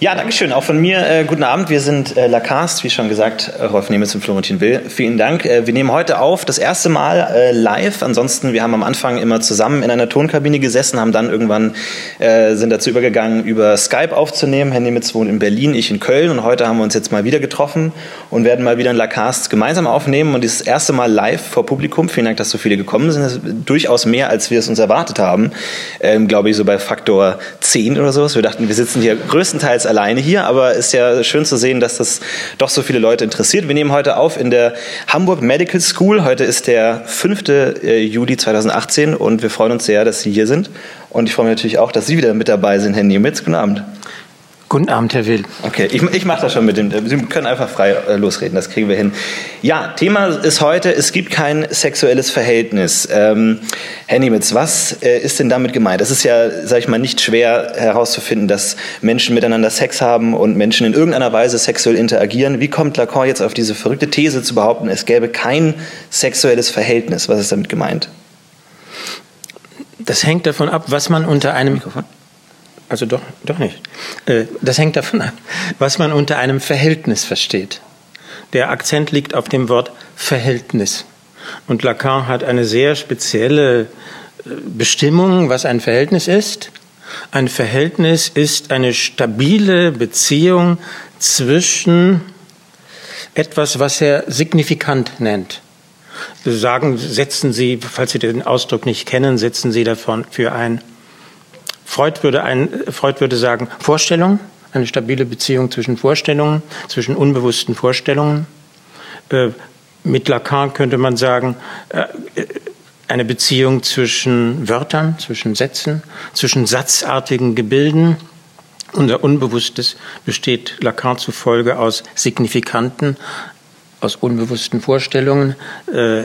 Ja, danke schön. Auch von mir äh, guten Abend. Wir sind äh, Lacast, wie schon gesagt, äh, Rolf Nemitz und Florentin Will. Vielen Dank. Äh, wir nehmen heute auf, das erste Mal äh, live. Ansonsten, wir haben am Anfang immer zusammen in einer Tonkabine gesessen, haben dann irgendwann äh, sind dazu übergegangen, über Skype aufzunehmen. Herr Nemitz wohnt in Berlin, ich in Köln und heute haben wir uns jetzt mal wieder getroffen und werden mal wieder ein Lacast gemeinsam aufnehmen und dieses erste Mal live vor Publikum. Vielen Dank, dass so viele gekommen sind. Das ist durchaus mehr, als wir es uns erwartet haben. Ähm, Glaube ich, so bei Faktor 10 oder sowas. Wir dachten, wir sitzen hier größtenteils alleine hier, aber ist ja schön zu sehen, dass das doch so viele Leute interessiert. Wir nehmen heute auf in der Hamburg Medical School. Heute ist der 5. Äh, Juli 2018 und wir freuen uns sehr, dass Sie hier sind. Und ich freue mich natürlich auch, dass Sie wieder mit dabei sind, Herr Niemitz. Guten Abend. Guten Abend, Herr Will. Okay, ich, ich mache das schon mit dem. Sie können einfach frei äh, losreden, das kriegen wir hin. Ja, Thema ist heute, es gibt kein sexuelles Verhältnis. Ähm, Herr Niemitz, was äh, ist denn damit gemeint? Es ist ja, sage ich mal, nicht schwer herauszufinden, dass Menschen miteinander Sex haben und Menschen in irgendeiner Weise sexuell interagieren. Wie kommt Lacan jetzt auf diese verrückte These zu behaupten, es gäbe kein sexuelles Verhältnis? Was ist damit gemeint? Das hängt davon ab, was man unter einem Mikrofon also doch, doch nicht. Äh, das hängt davon ab, was man unter einem Verhältnis versteht. Der Akzent liegt auf dem Wort Verhältnis. Und Lacan hat eine sehr spezielle äh, Bestimmung, was ein Verhältnis ist. Ein Verhältnis ist eine stabile Beziehung zwischen etwas, was er signifikant nennt. Sagen, setzen Sie, falls Sie den Ausdruck nicht kennen, setzen Sie davon für ein Freud würde, ein, Freud würde sagen, Vorstellung, eine stabile Beziehung zwischen Vorstellungen, zwischen unbewussten Vorstellungen. Äh, mit Lacan könnte man sagen, äh, eine Beziehung zwischen Wörtern, zwischen Sätzen, zwischen satzartigen Gebilden. Unser Unbewusstes besteht Lacan zufolge aus signifikanten, aus unbewussten Vorstellungen, äh,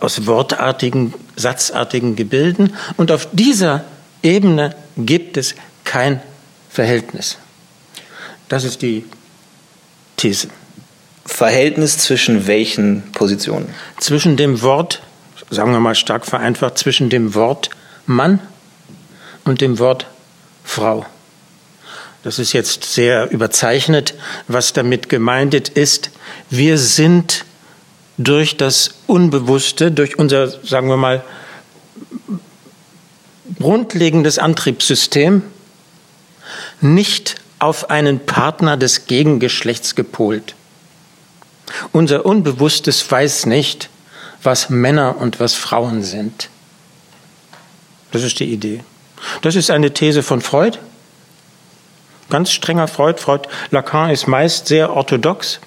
aus wortartigen, satzartigen Gebilden. Und auf dieser Ebene gibt es kein Verhältnis. Das ist die These. Verhältnis zwischen welchen Positionen? Zwischen dem Wort, sagen wir mal stark vereinfacht, zwischen dem Wort Mann und dem Wort Frau. Das ist jetzt sehr überzeichnet. Was damit gemeint ist, wir sind durch das Unbewusste, durch unser, sagen wir mal, grundlegendes Antriebssystem nicht auf einen Partner des Gegengeschlechts gepolt. Unser Unbewusstes weiß nicht, was Männer und was Frauen sind. Das ist die Idee. Das ist eine These von Freud. Ganz strenger Freud. Freud, Lacan ist meist sehr orthodox.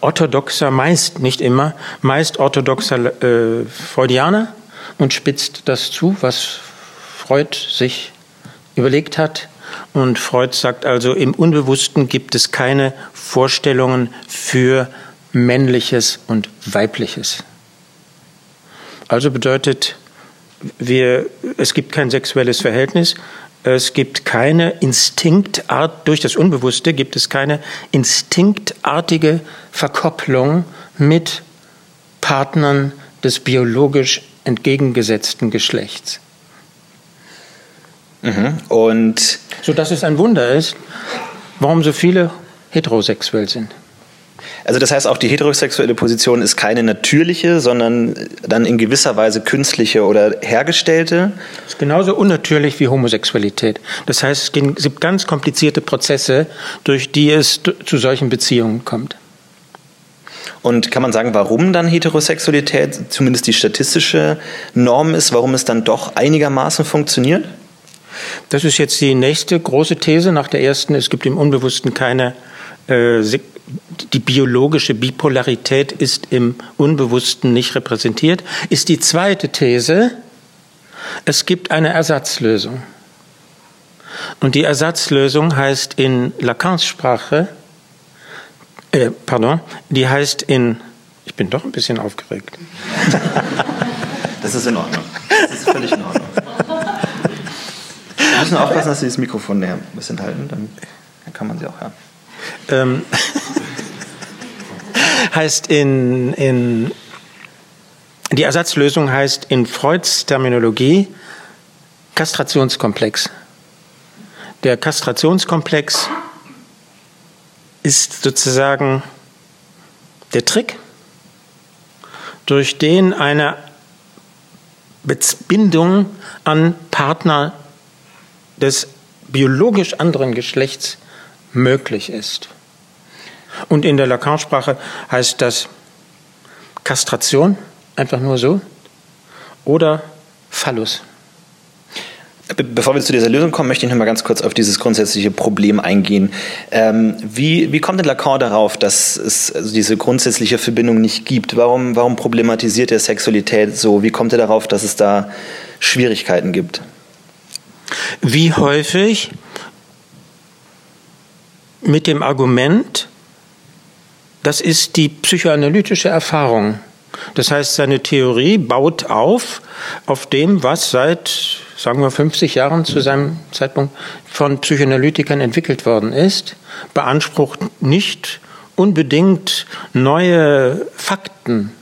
Orthodoxer meist, nicht immer, meist orthodoxer äh, Freudianer und spitzt das zu, was Freud sich überlegt hat. Und Freud sagt also, im Unbewussten gibt es keine Vorstellungen für männliches und weibliches. Also bedeutet, wir, es gibt kein sexuelles Verhältnis, es gibt keine Instinktart, durch das Unbewusste gibt es keine instinktartige Verkopplung mit Partnern des biologisch entgegengesetzten Geschlechts. Mhm. Und so dass es ein Wunder ist, warum so viele heterosexuell sind. Also das heißt, auch die heterosexuelle Position ist keine natürliche, sondern dann in gewisser Weise künstliche oder hergestellte. Das ist genauso unnatürlich wie Homosexualität. Das heißt, es gibt ganz komplizierte Prozesse, durch die es zu solchen Beziehungen kommt. Und kann man sagen, warum dann Heterosexualität zumindest die statistische Norm ist, warum es dann doch einigermaßen funktioniert? Das ist jetzt die nächste große These nach der ersten. Es gibt im Unbewussten keine, äh, die biologische Bipolarität ist im Unbewussten nicht repräsentiert. Ist die zweite These, es gibt eine Ersatzlösung. Und die Ersatzlösung heißt in Lacans Sprache äh, pardon, die heißt in, ich bin doch ein bisschen aufgeregt. das ist in Ordnung. Das ist völlig in Ordnung. Wir müssen aufpassen, dass Sie das Mikrofon näher ein bisschen halten, dann kann man Sie auch hören. Ähm, heißt in, in, die Ersatzlösung heißt in Freuds Terminologie Kastrationskomplex. Der Kastrationskomplex ist sozusagen der Trick, durch den eine Bindung an Partner des biologisch anderen Geschlechts möglich ist. Und in der Lacan-Sprache heißt das Kastration, einfach nur so, oder Phallus. Bevor wir zu dieser Lösung kommen, möchte ich noch mal ganz kurz auf dieses grundsätzliche Problem eingehen. Ähm, wie, wie kommt denn Lacan darauf, dass es also diese grundsätzliche Verbindung nicht gibt? Warum, warum problematisiert er Sexualität so? Wie kommt er darauf, dass es da Schwierigkeiten gibt? Wie häufig mit dem Argument, das ist die psychoanalytische Erfahrung. Das heißt, seine Theorie baut auf auf dem, was seit, sagen wir, 50 Jahren zu seinem Zeitpunkt von Psychoanalytikern entwickelt worden ist, beansprucht nicht unbedingt neue Fakten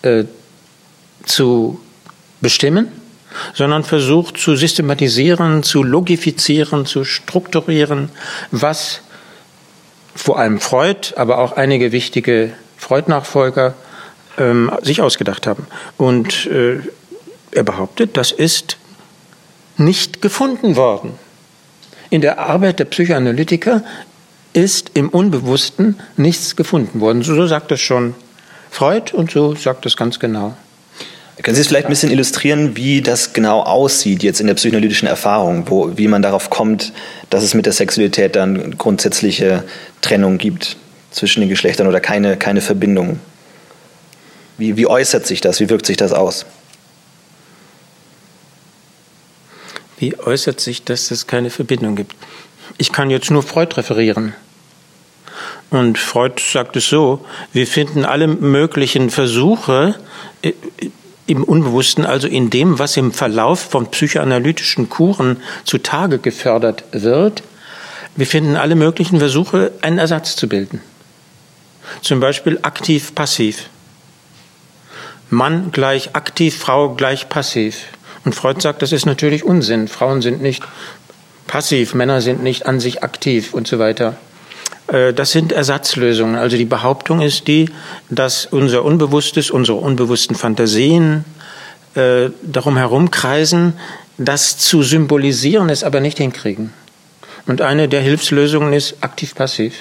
äh, zu bestimmen, sondern versucht zu systematisieren, zu logifizieren, zu strukturieren, was vor allem Freud, aber auch einige wichtige Freud-Nachfolger ähm, sich ausgedacht haben. Und äh, er behauptet, das ist nicht gefunden worden. In der Arbeit der Psychoanalytiker ist im Unbewussten nichts gefunden worden. So sagt es schon Freud und so sagt es ganz genau. Können Sie es vielleicht ein bisschen illustrieren, wie das genau aussieht jetzt in der psychoanalytischen Erfahrung, wo, wie man darauf kommt, dass es mit der Sexualität dann grundsätzliche Trennung gibt zwischen den Geschlechtern oder keine, keine Verbindung? Wie, wie äußert sich das? Wie wirkt sich das aus? Wie äußert sich, dass es keine Verbindung gibt? Ich kann jetzt nur Freud referieren. Und Freud sagt es so, wir finden alle möglichen Versuche äh, im Unbewussten, also in dem, was im Verlauf von psychoanalytischen Kuren zutage gefördert wird, wir finden alle möglichen Versuche, einen Ersatz zu bilden. Zum Beispiel aktiv-passiv. Mann gleich aktiv, Frau gleich passiv. Und Freud sagt, das ist natürlich Unsinn. Frauen sind nicht passiv, Männer sind nicht an sich aktiv und so weiter. Äh, das sind Ersatzlösungen. Also die Behauptung ist die, dass unser Unbewusstes, unsere unbewussten Fantasien äh, darum herumkreisen, das zu symbolisieren, es aber nicht hinkriegen. Und eine der Hilfslösungen ist aktiv-passiv.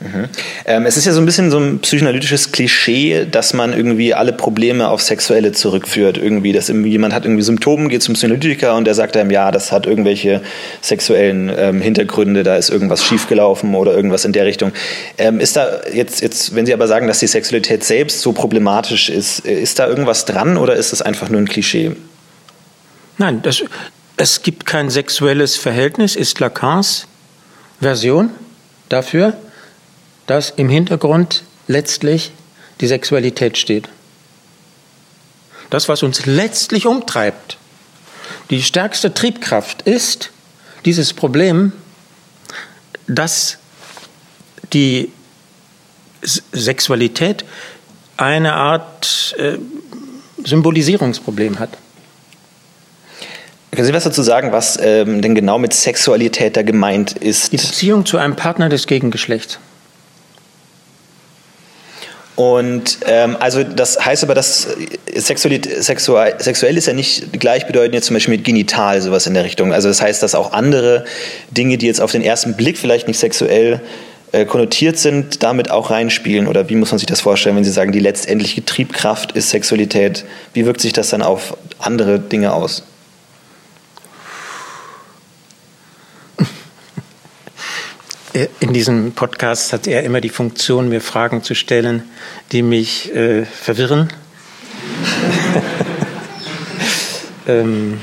Mhm. Ähm, es ist ja so ein bisschen so ein psychoanalytisches Klischee, dass man irgendwie alle Probleme auf Sexuelle zurückführt. Irgendwie, dass jemand hat irgendwie Symptome, geht zum Psychoanalytiker und der sagt einem, ja, das hat irgendwelche sexuellen ähm, Hintergründe, da ist irgendwas schiefgelaufen oder irgendwas in der Richtung. Ähm, ist da jetzt, jetzt, wenn Sie aber sagen, dass die Sexualität selbst so problematisch ist, äh, ist da irgendwas dran oder ist das einfach nur ein Klischee? Nein, das, es gibt kein sexuelles Verhältnis, ist Lacans Version dafür dass im Hintergrund letztlich die Sexualität steht. Das, was uns letztlich umtreibt, die stärkste Triebkraft ist dieses Problem, dass die Sexualität eine Art äh, Symbolisierungsproblem hat. Können Sie was dazu sagen, was ähm, denn genau mit Sexualität da gemeint ist? Die Beziehung zu einem Partner des Gegengeschlechts. Und ähm, also das heißt aber, dass sexuell, sexuell, sexuell ist ja nicht gleichbedeutend jetzt zum Beispiel mit genital, sowas in der Richtung. Also das heißt, dass auch andere Dinge, die jetzt auf den ersten Blick vielleicht nicht sexuell äh, konnotiert sind, damit auch reinspielen. Oder wie muss man sich das vorstellen, wenn Sie sagen, die letztendliche Triebkraft ist Sexualität? Wie wirkt sich das dann auf andere Dinge aus? In diesem Podcast hat er immer die Funktion, mir Fragen zu stellen, die mich äh, verwirren. ähm,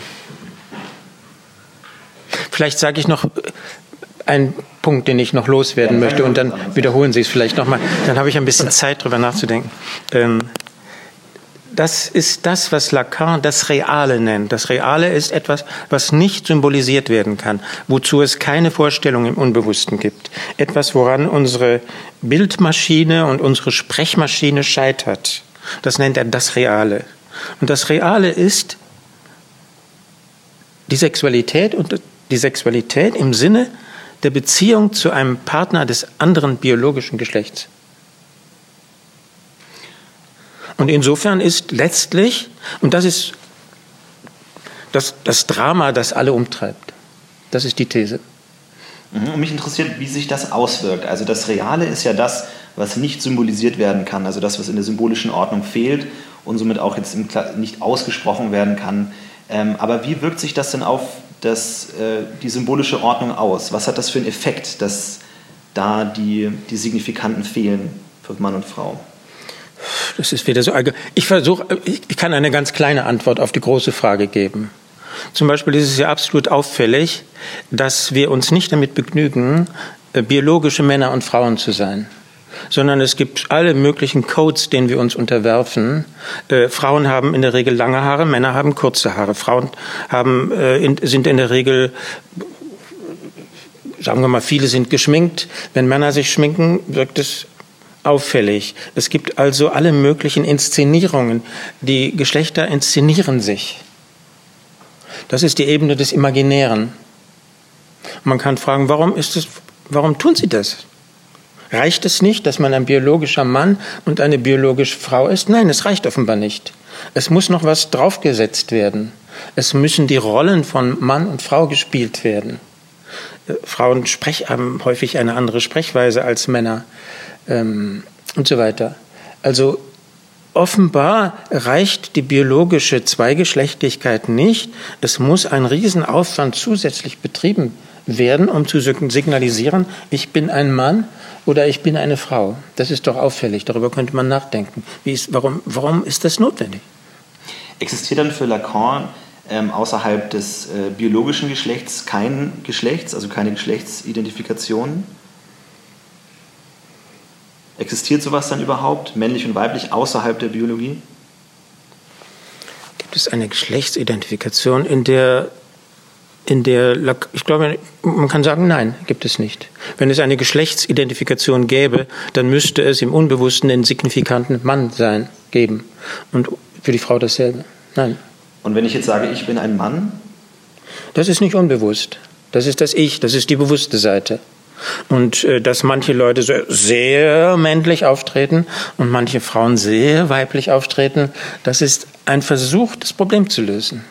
vielleicht sage ich noch einen Punkt, den ich noch loswerden möchte, und dann wiederholen Sie es vielleicht nochmal. Dann habe ich ein bisschen Zeit, darüber nachzudenken. Ähm, das ist das, was Lacan das Reale nennt. Das Reale ist etwas, was nicht symbolisiert werden kann, wozu es keine Vorstellung im Unbewussten gibt. Etwas, woran unsere Bildmaschine und unsere Sprechmaschine scheitert. Das nennt er das Reale. Und das Reale ist die Sexualität und die Sexualität im Sinne der Beziehung zu einem Partner des anderen biologischen Geschlechts. Und insofern ist letztlich, und das ist das, das Drama, das alle umtreibt, das ist die These. Mhm. Und mich interessiert, wie sich das auswirkt. Also das Reale ist ja das, was nicht symbolisiert werden kann, also das, was in der symbolischen Ordnung fehlt und somit auch jetzt nicht ausgesprochen werden kann. Ähm, aber wie wirkt sich das denn auf das, äh, die symbolische Ordnung aus? Was hat das für einen Effekt, dass da die, die Signifikanten fehlen für Mann und Frau? Das ist wieder so. Ich versuche, ich kann eine ganz kleine Antwort auf die große Frage geben. Zum Beispiel ist es ja absolut auffällig, dass wir uns nicht damit begnügen, äh, biologische Männer und Frauen zu sein sondern es gibt alle möglichen Codes, denen wir uns unterwerfen. Äh, Frauen haben in der Regel lange Haare, Männer haben kurze Haare. Frauen haben, äh, in, sind in der Regel, sagen wir mal, viele sind geschminkt. Wenn Männer sich schminken, wirkt es auffällig. Es gibt also alle möglichen Inszenierungen. Die Geschlechter inszenieren sich. Das ist die Ebene des Imaginären. Man kann fragen, warum ist es, warum tun sie das? Reicht es nicht, dass man ein biologischer Mann und eine biologische Frau ist? Nein, es reicht offenbar nicht. Es muss noch was draufgesetzt werden. Es müssen die Rollen von Mann und Frau gespielt werden. Äh, Frauen sprech, haben häufig eine andere Sprechweise als Männer ähm, und so weiter. Also offenbar reicht die biologische Zweigeschlechtlichkeit nicht. Es muss ein Riesenaufwand zusätzlich betrieben werden, um zu signalisieren, ich bin ein Mann oder ich bin eine Frau. Das ist doch auffällig. Darüber könnte man nachdenken. Ist, warum, warum ist das notwendig? Existiert dann für Lacan ähm, außerhalb des äh, biologischen Geschlechts kein Geschlechts, also keine Geschlechtsidentifikation? Existiert sowas dann überhaupt, männlich und weiblich, außerhalb der Biologie? Gibt es eine Geschlechtsidentifikation, in der in der, ich glaube, man kann sagen, nein, gibt es nicht. Wenn es eine Geschlechtsidentifikation gäbe, dann müsste es im Unbewussten den signifikanten Mann sein, geben. Und für die Frau dasselbe. Nein. Und wenn ich jetzt sage, ich bin ein Mann? Das ist nicht unbewusst. Das ist das Ich, das ist die bewusste Seite. Und äh, dass manche Leute so sehr männlich auftreten und manche Frauen sehr weiblich auftreten, das ist ein Versuch, das Problem zu lösen.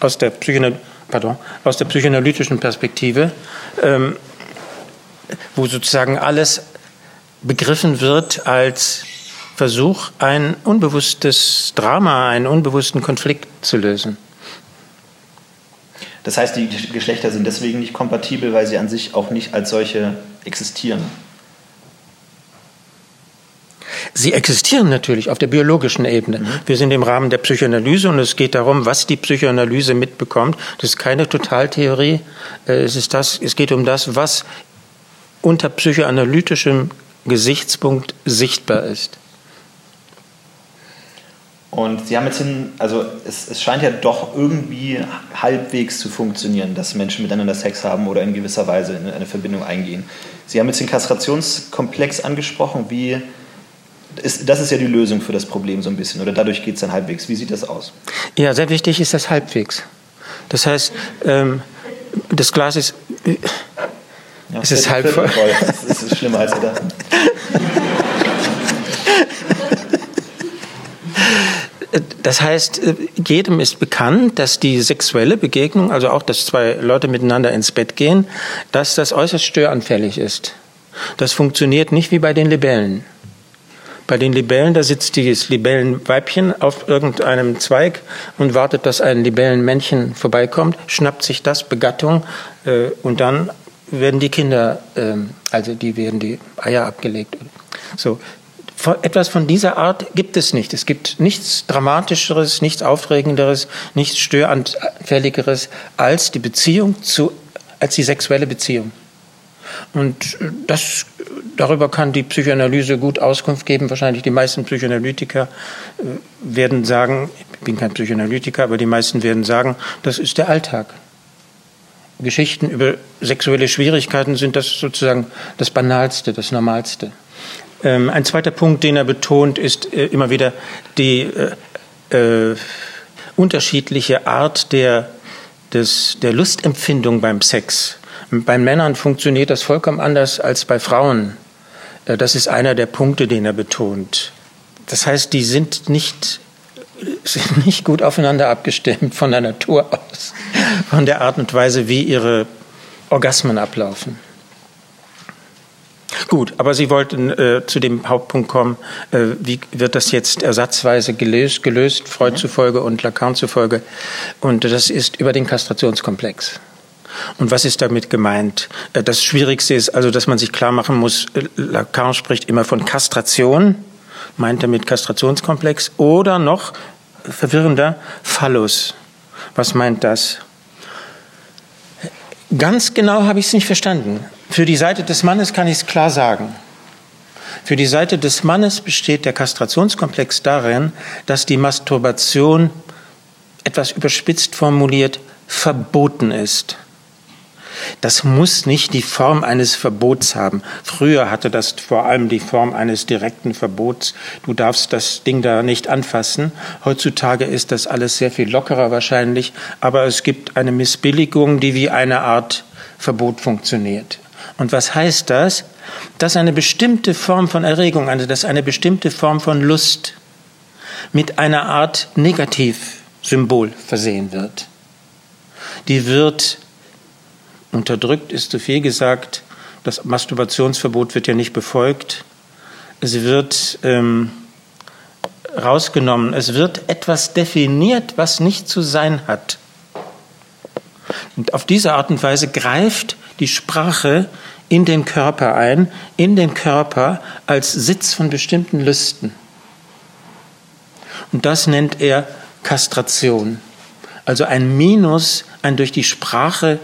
Aus der Psychologie pardon, aus der psychoanalytischen Perspektive, ähm, wo sozusagen alles begriffen wird als Versuch, ein unbewusstes Drama, einen unbewussten Konflikt zu lösen. Das heißt, die Geschlechter sind deswegen nicht kompatibel, weil sie an sich auch nicht als solche existieren. Sie existieren natürlich auf der biologischen Ebene. Mhm. Wir sind im Rahmen der Psychoanalyse und es geht darum, was die Psychoanalyse mitbekommt. Das ist keine Totaltheorie. Äh, es, ist das, es geht um das, was unter psychoanalytischem Gesichtspunkt sichtbar ist. Und Sie haben jetzt hin, also es, es, scheint ja doch irgendwie halbwegs zu funktionieren, dass Menschen miteinander Sex haben oder in gewisser Weise in eine Verbindung eingehen. Sie haben jetzt den Kastrationskomplex angesprochen. Wie ist, das ist ja die Lösung für das Problem so ein bisschen, oder dadurch geht es dann halbwegs. Wie sieht das aus? Ja, sehr wichtig ist das halbwegs. Das heißt, ähm, das Glas ist. Äh, ja, es ist halb voll. voll. Das ist schlimmer als gedacht. Das heißt, äh, jedem ist bekannt, dass die sexuelle Begegnung, also auch, dass zwei Leute miteinander ins Bett gehen, dass das äußerst störanfällig ist. Das funktioniert nicht wie bei den Libellen. Bei den Libellen, da sitzt dieses Libellenweibchen auf irgendeinem Zweig und wartet, dass ein Libellenmännchen vorbeikommt, schnappt sich das Begattung äh, und dann werden die Kinder, äh, also die werden die Eier abgelegt. So, etwas von dieser Art gibt es nicht. Es gibt nichts Dramatischeres, nichts Aufregenderes, nichts Störanfälligeres als die Beziehung zu, als die sexuelle Beziehung. Und das, darüber kann die Psychoanalyse gut Auskunft geben. Wahrscheinlich die meisten Psychoanalytiker äh, werden sagen, ich bin kein Psychoanalytiker, aber die meisten werden sagen, das ist der Alltag. Geschichten über sexuelle Schwierigkeiten sind das sozusagen das Banalste, das Normalste. Ähm, ein zweiter Punkt, den er betont, ist äh, immer wieder die äh, äh, unterschiedliche Art der des, der Lustempfindung beim Sex. Bei Männern funktioniert das vollkommen anders als bei Frauen. Äh, das ist einer der Punkte, den er betont. Das heißt, die sind nicht, sind nicht gut aufeinander abgestimmt von der Natur aus, von der Art und Weise, wie ihre Orgasmen ablaufen. Gut, aber Sie wollten äh, zu dem Hauptpunkt kommen, äh, wie wird das jetzt ersatzweise gelöst, gelöst Freud mhm. zufolge und Lacan zufolge. Und das ist über den Kastrationskomplex. Und was ist damit gemeint? Äh, das Schwierigste ist also, dass man sich klar machen muss, äh, Lacan spricht immer von Kastration, meint damit Kastrationskomplex, oder noch verwirrender Phallus. Was meint das? Ganz genau habe ich es nicht verstanden. Für die Seite des Mannes kann ich es klar sagen. Für die Seite des Mannes besteht der Kastrationskomplex darin, dass die Masturbation, etwas überspitzt formuliert, verboten ist. Das muss nicht die Form eines Verbots haben. Früher hatte das vor allem die Form eines direkten Verbots. Du darfst das Ding da nicht anfassen. Heutzutage ist das alles sehr viel lockerer wahrscheinlich, aber es gibt eine Missbilligung, die wie eine Art Verbot funktioniert. Und was heißt das? Dass eine bestimmte Form von Erregung, also dass eine bestimmte Form von Lust mit einer Art Negativsymbol versehen wird. Die wird Unterdrückt ist zu viel gesagt. Das Masturbationsverbot wird ja nicht befolgt. Es wird ähm, rausgenommen. Es wird etwas definiert, was nicht zu sein hat. Und auf diese Art und Weise greift die Sprache in den Körper ein, in den Körper als Sitz von bestimmten Lüsten. Und das nennt er Kastration. Also ein Minus, ein durch die Sprache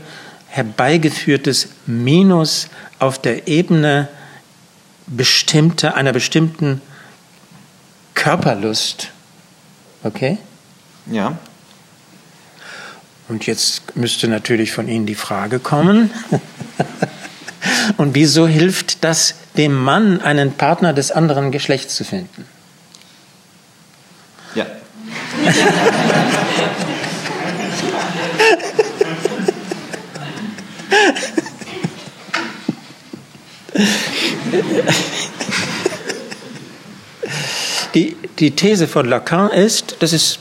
herbeigeführtes Minus auf der Ebene bestimmter, einer bestimmten Körperlust. Okay? Ja. Und jetzt müsste natürlich von Ihnen die Frage kommen, und wieso hilft das dem Mann, einen Partner des anderen Geschlechts zu finden? Ja. Die, die These von Lacan ist, das ist,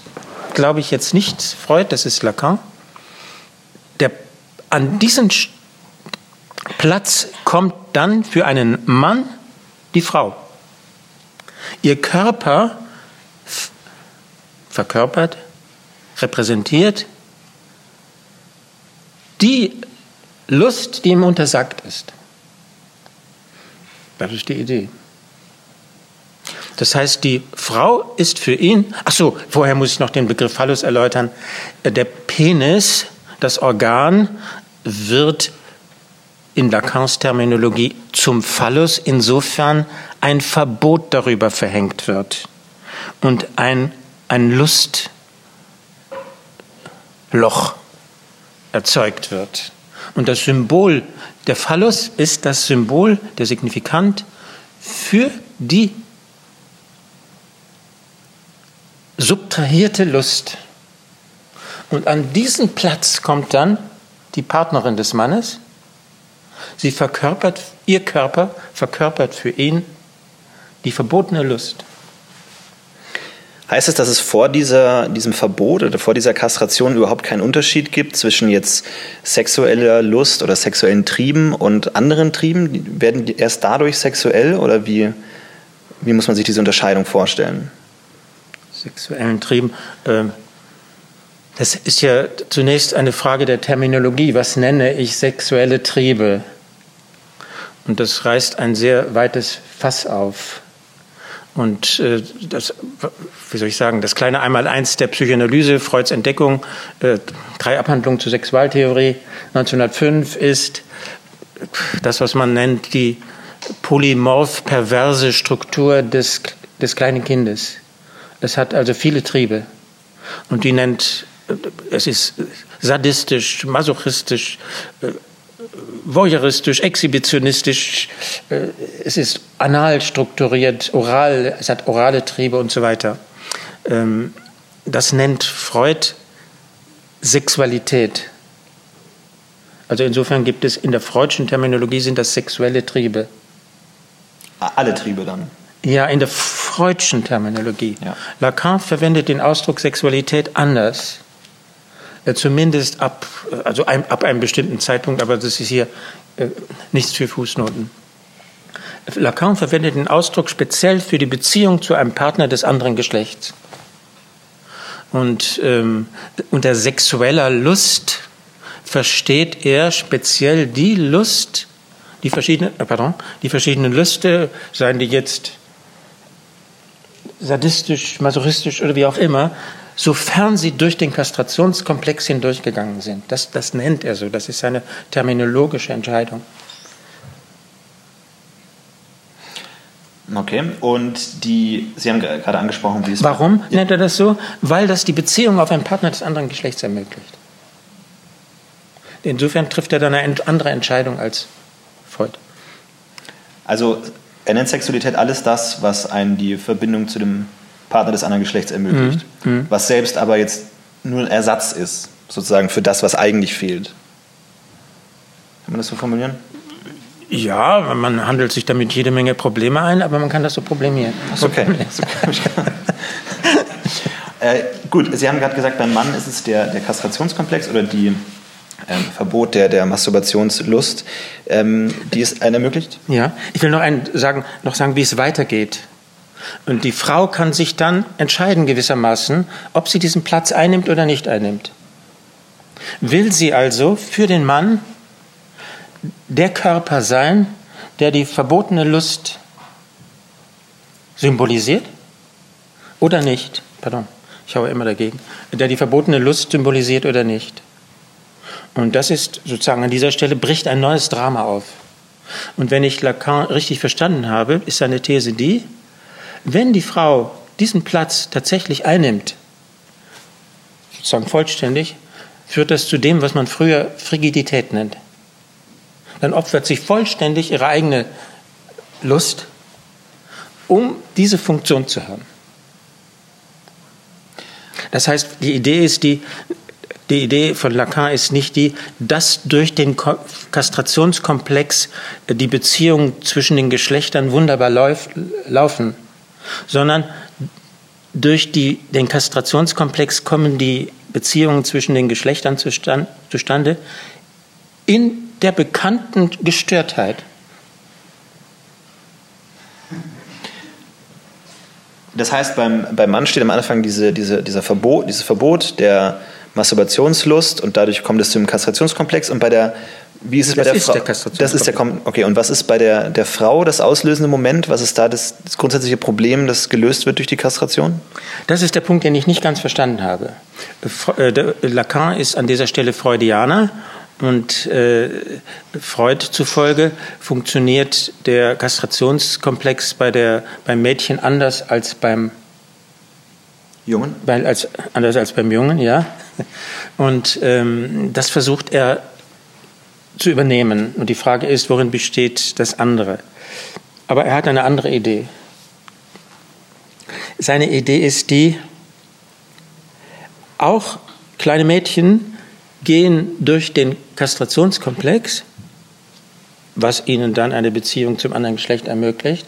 glaube ich, jetzt nicht Freud, das ist Lacan, der, an diesen Platz kommt dann für einen Mann die Frau. Ihr Körper verkörpert, repräsentiert die Lust, die ihm untersagt ist. Das ist die Idee. Das heißt, die Frau ist für ihn, ach so, vorher muss ich noch den Begriff Phallus erläutern. Der Penis, das Organ, wird in Lacans Terminologie zum Phallus, insofern ein Verbot darüber verhängt wird und ein, ein Lustloch erzeugt wird. Und das Symbol, der Phallus ist das Symbol, der Signifikant für die subtrahierte Lust. Und an diesen Platz kommt dann die Partnerin des Mannes. Sie verkörpert, ihr Körper verkörpert für ihn die verbotene Lust. Heißt es, dass es vor dieser, diesem Verbot oder vor dieser Kastration überhaupt keinen Unterschied gibt zwischen jetzt sexueller Lust oder sexuellen Trieben und anderen Trieben? Werden die erst dadurch sexuell oder wie, wie muss man sich diese Unterscheidung vorstellen? Sexuellen Trieben. Äh, das ist ja zunächst eine Frage der Terminologie. Was nenne ich sexuelle Triebe? Und das reißt ein sehr weites Fass auf. Und äh, das, wie soll ich sagen, das kleine Einmaleins der Psychoanalyse, Freuds Entdeckung, äh, drei Abhandlungen zur Sexualtheorie 1905 ist das, was man nennt, die polymorph-perverse Struktur des, des kleinen Kindes. Es hat also viele Triebe. Und die nennt, äh, es ist sadistisch, masochistisch, äh, voyeuristisch, exhibitionistisch, äh, es ist anal strukturiert, oral, es hat orale Triebe und so weiter. Ähm, das nennt Freud Sexualität. Also insofern gibt es in der freudschen Terminologie sind das sexuelle Triebe. Alle Triebe dann? Ja, in der freudschen Terminologie. Ja. Lacan verwendet den Ausdruck Sexualität anders. Äh, zumindest ab, also ein, ab einem bestimmten Zeitpunkt, aber das ist hier äh, nichts für Fußnoten. Lacan verwendet den Ausdruck speziell für die Beziehung zu einem Partner des anderen Geschlechts. Und ähm, unter sexueller Lust versteht er speziell die Lust, die verschiedenen, äh, pardon, die verschiedenen Lüste, seien die jetzt sadistisch, masochistisch oder wie auch immer, sofern sie durch den Kastrationskomplex hindurchgegangen sind. Das, das nennt er so, das ist seine terminologische Entscheidung. Okay, und die, Sie haben gerade angesprochen, wie es. Warum ja. nennt er das so? Weil das die Beziehung auf einen Partner des anderen Geschlechts ermöglicht. Insofern trifft er dann eine andere Entscheidung als Freud. Also er nennt Sexualität alles das, was einen die Verbindung zu dem Partner des anderen Geschlechts ermöglicht. Mhm. mhm. Was selbst aber jetzt nur ein Ersatz ist, sozusagen für das, was eigentlich fehlt. Kann man das so formulieren? Ja, man handelt sich damit jede Menge Probleme ein, aber man kann das so problemieren. So okay. äh, gut, Sie haben gerade gesagt, beim Mann ist es der, der Kastrationskomplex oder die ähm, Verbot der, der Masturbationslust, ähm, die es einen ermöglicht? Ja, ich will noch, einen sagen, noch sagen, wie es weitergeht. Und die Frau kann sich dann entscheiden gewissermaßen, ob sie diesen Platz einnimmt oder nicht einnimmt. Will sie also für den Mann der Körper sein, der die verbotene Lust symbolisiert oder nicht? Pardon, ich haue immer dagegen. Der die verbotene Lust symbolisiert oder nicht? Und das ist sozusagen an dieser Stelle bricht ein neues Drama auf. Und wenn ich Lacan richtig verstanden habe, ist seine These die, wenn die Frau diesen Platz tatsächlich einnimmt, sozusagen vollständig, führt das zu dem, was man früher Frigidität nennt. Dann opfert sich vollständig ihre eigene Lust, um diese Funktion zu haben. Das heißt, die Idee ist die, die Idee von Lacan ist nicht die, dass durch den Kastrationskomplex die Beziehungen zwischen den Geschlechtern wunderbar lauf, laufen, sondern durch die, den Kastrationskomplex kommen die Beziehungen zwischen den Geschlechtern zustande in der bekannten Gestörtheit. Das heißt, beim, beim Mann steht am Anfang diese, diese, dieser Verbot, dieses Verbot der Masturbationslust und dadurch kommt es zum Kastrationskomplex. Und bei der, wie ist es das bei der Frau? Das ist der Okay, und was ist bei der, der Frau das auslösende Moment? Was ist da das, das grundsätzliche Problem, das gelöst wird durch die Kastration? Das ist der Punkt, den ich nicht ganz verstanden habe. Äh, Lacan ist an dieser Stelle Freudianer und äh, Freud zufolge funktioniert der Kastrationskomplex bei der, beim Mädchen anders als beim Jungen? Weil als, anders als beim Jungen, ja. Und ähm, das versucht er zu übernehmen. Und die Frage ist, worin besteht das andere? Aber er hat eine andere Idee. Seine Idee ist die, auch kleine Mädchen gehen durch den Kastrationskomplex, was ihnen dann eine Beziehung zum anderen Geschlecht ermöglicht,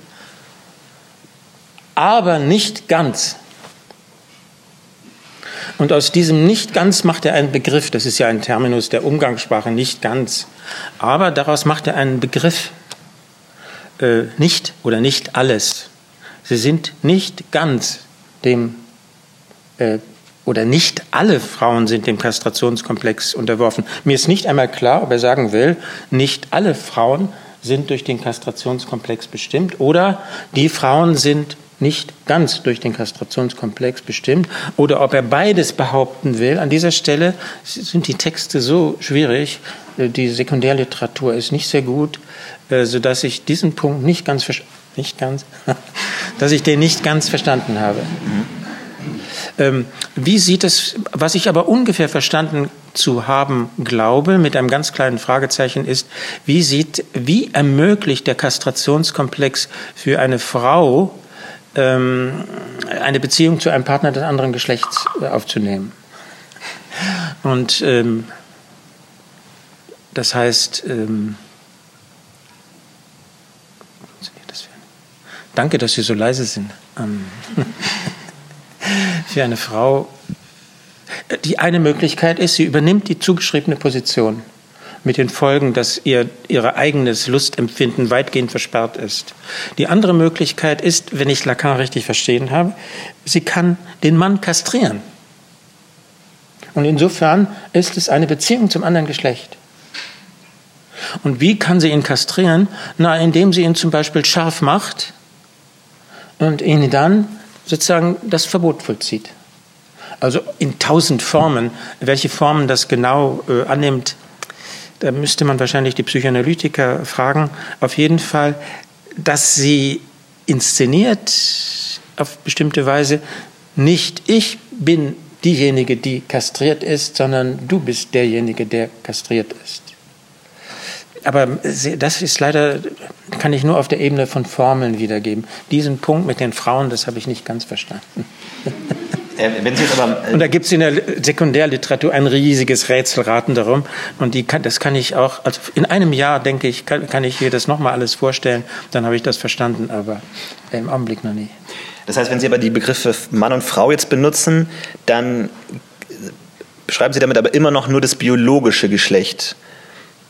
aber nicht ganz. Und aus diesem nicht ganz macht er einen Begriff, das ist ja ein Terminus der Umgangssprache, nicht ganz. Aber daraus macht er einen Begriff, äh, nicht oder nicht alles. Sie sind nicht ganz dem, äh, oder nicht alle Frauen sind dem Kastrationskomplex unterworfen. Mir ist nicht einmal klar, ob er sagen will, nicht alle Frauen sind durch den Kastrationskomplex bestimmt oder die Frauen sind nicht ganz durch den Kastrationskomplex bestimmt oder ob er beides behaupten will. An dieser Stelle sind die Texte so schwierig, äh, die Sekundärliteratur ist nicht sehr gut, äh, sodass ich diesen Punkt nicht ganz, nicht ganz, dass ich den nicht ganz verstanden habe. Mhm. Wie sieht es, was ich aber ungefähr verstanden zu haben glaube, mit einem ganz kleinen Fragezeichen ist, wie sieht, wie ermöglicht der Kastrationskomplex für eine Frau ähm, eine Beziehung zu einem Partner des anderen Geschlechts äh, aufzunehmen. Und ähm, das heißt, ähm, danke, dass Sie so leise sind. Ähm, für eine Frau, die eine Möglichkeit ist, sie übernimmt die zugeschriebene Position mit den Folgen, dass ihr ihr eigenes Lustempfinden weitgehend versperrt ist. Die andere Möglichkeit ist, wenn ich Lacan richtig verstehen habe, sie kann den Mann kastrieren. Und insofern ist es eine Beziehung zum anderen Geschlecht. Und wie kann sie ihn kastrieren? Na, indem sie ihn zum Beispiel scharf macht und ihn dann sozusagen das Verbot vollzieht. Also in tausend Formen. Welche Formen das genau äh, annimmt, da müsste man wahrscheinlich die Psychoanalytiker fragen. Auf jeden Fall, dass sie inszeniert auf bestimmte Weise nicht ich bin diejenige, die kastriert ist, sondern du bist derjenige, der kastriert ist. Aber das ist leider, kann ich nur auf der Ebene von Formeln wiedergeben. Diesen Punkt mit den Frauen, das habe ich nicht ganz verstanden. Äh, äh und da gibt es in der Sekundärliteratur ein riesiges Rätselraten darum. Und kann, das kann ich auch, also in einem Jahr, denke ich, kann, kann ich mir das nochmal alles vorstellen. Dann habe ich das verstanden, aber im Augenblick noch nie. Das heißt, wenn Sie aber die Begriffe Mann und Frau jetzt benutzen, dann beschreiben Sie damit aber immer noch nur das biologische Geschlecht,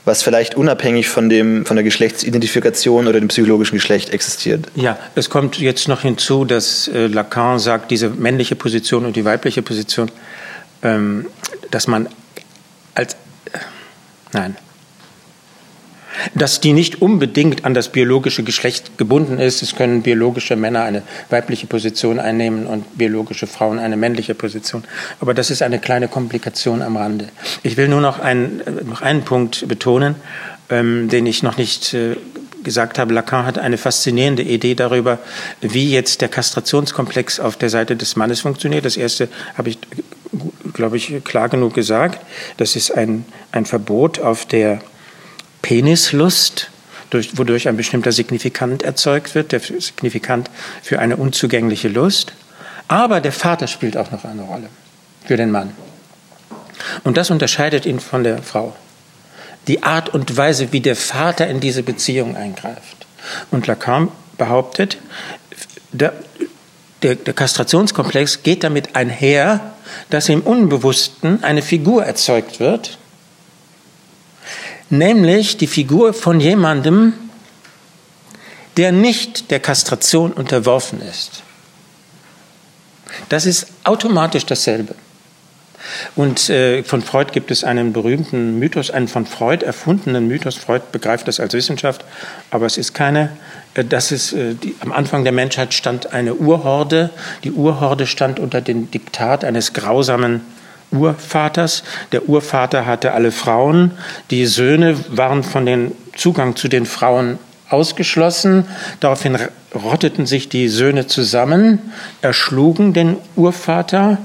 was vielleicht unabhängig von, dem, von der Geschlechtsidentifikation oder dem psychologischen Geschlecht existiert. Ja, es kommt jetzt noch hinzu, dass äh, Lacan sagt, diese männliche Position und die weibliche Position, ähm, dass man als, äh, nein, dass die nicht unbedingt an das biologische Geschlecht gebunden ist. Es können biologische Männer eine weibliche Position einnehmen und biologische Frauen eine männliche Position. Aber das ist eine kleine Komplikation am Rande. Ich will nur noch einen, noch einen Punkt betonen, ähm, den ich noch nicht äh, gesagt habe. Lacan hat eine faszinierende Idee darüber, wie jetzt der Kastrationskomplex auf der Seite des Mannes funktioniert. Das erste habe ich, glaube ich, klar genug gesagt. Das ist ein, ein Verbot auf der Penislust, durch, wodurch ein bestimmter Signifikant erzeugt wird, der Signifikant für eine unzugängliche Lust. Aber der Vater spielt auch noch eine Rolle für den Mann. Und das unterscheidet ihn von der Frau. Die Art und Weise, wie der Vater in diese Beziehung eingreift. Und Lacan behauptet, der, der, der Kastrationskomplex geht damit einher, dass im Unbewussten eine Figur erzeugt wird, nämlich die Figur von jemandem, der nicht der Kastration unterworfen ist. Das ist automatisch dasselbe. Und äh, von Freud gibt es einen berühmten Mythos, einen von Freud erfundenen Mythos. Freud begreift das als Wissenschaft, aber es ist keine. Äh, das ist, äh, die, am Anfang der Menschheit stand eine Urhorde. Die Urhorde stand unter dem Diktat eines grausamen Urvaters. Der Urvater hatte alle Frauen. Die Söhne waren von den Zugang zu den Frauen ausgeschlossen. Daraufhin rotteten sich die Söhne zusammen, erschlugen den Urvater,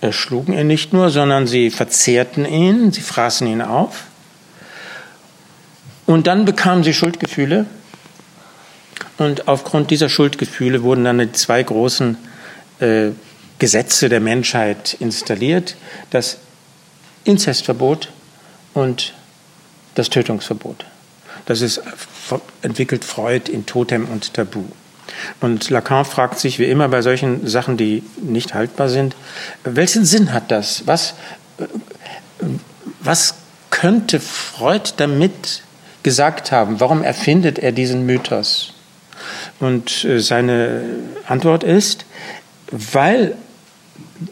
erschlugen ihn nicht nur, sondern sie verzehrten ihn, sie fraßen ihn auf. Und dann bekamen sie Schuldgefühle. Und aufgrund dieser Schuldgefühle wurden dann die zwei großen äh, Gesetze der Menschheit installiert, das Inzestverbot und das Tötungsverbot. Das ist entwickelt Freud in Totem und Tabu. Und Lacan fragt sich, wie immer bei solchen Sachen, die nicht haltbar sind, welchen Sinn hat das? Was, was könnte Freud damit gesagt haben? Warum erfindet er diesen Mythos? Und äh, seine Antwort ist, weil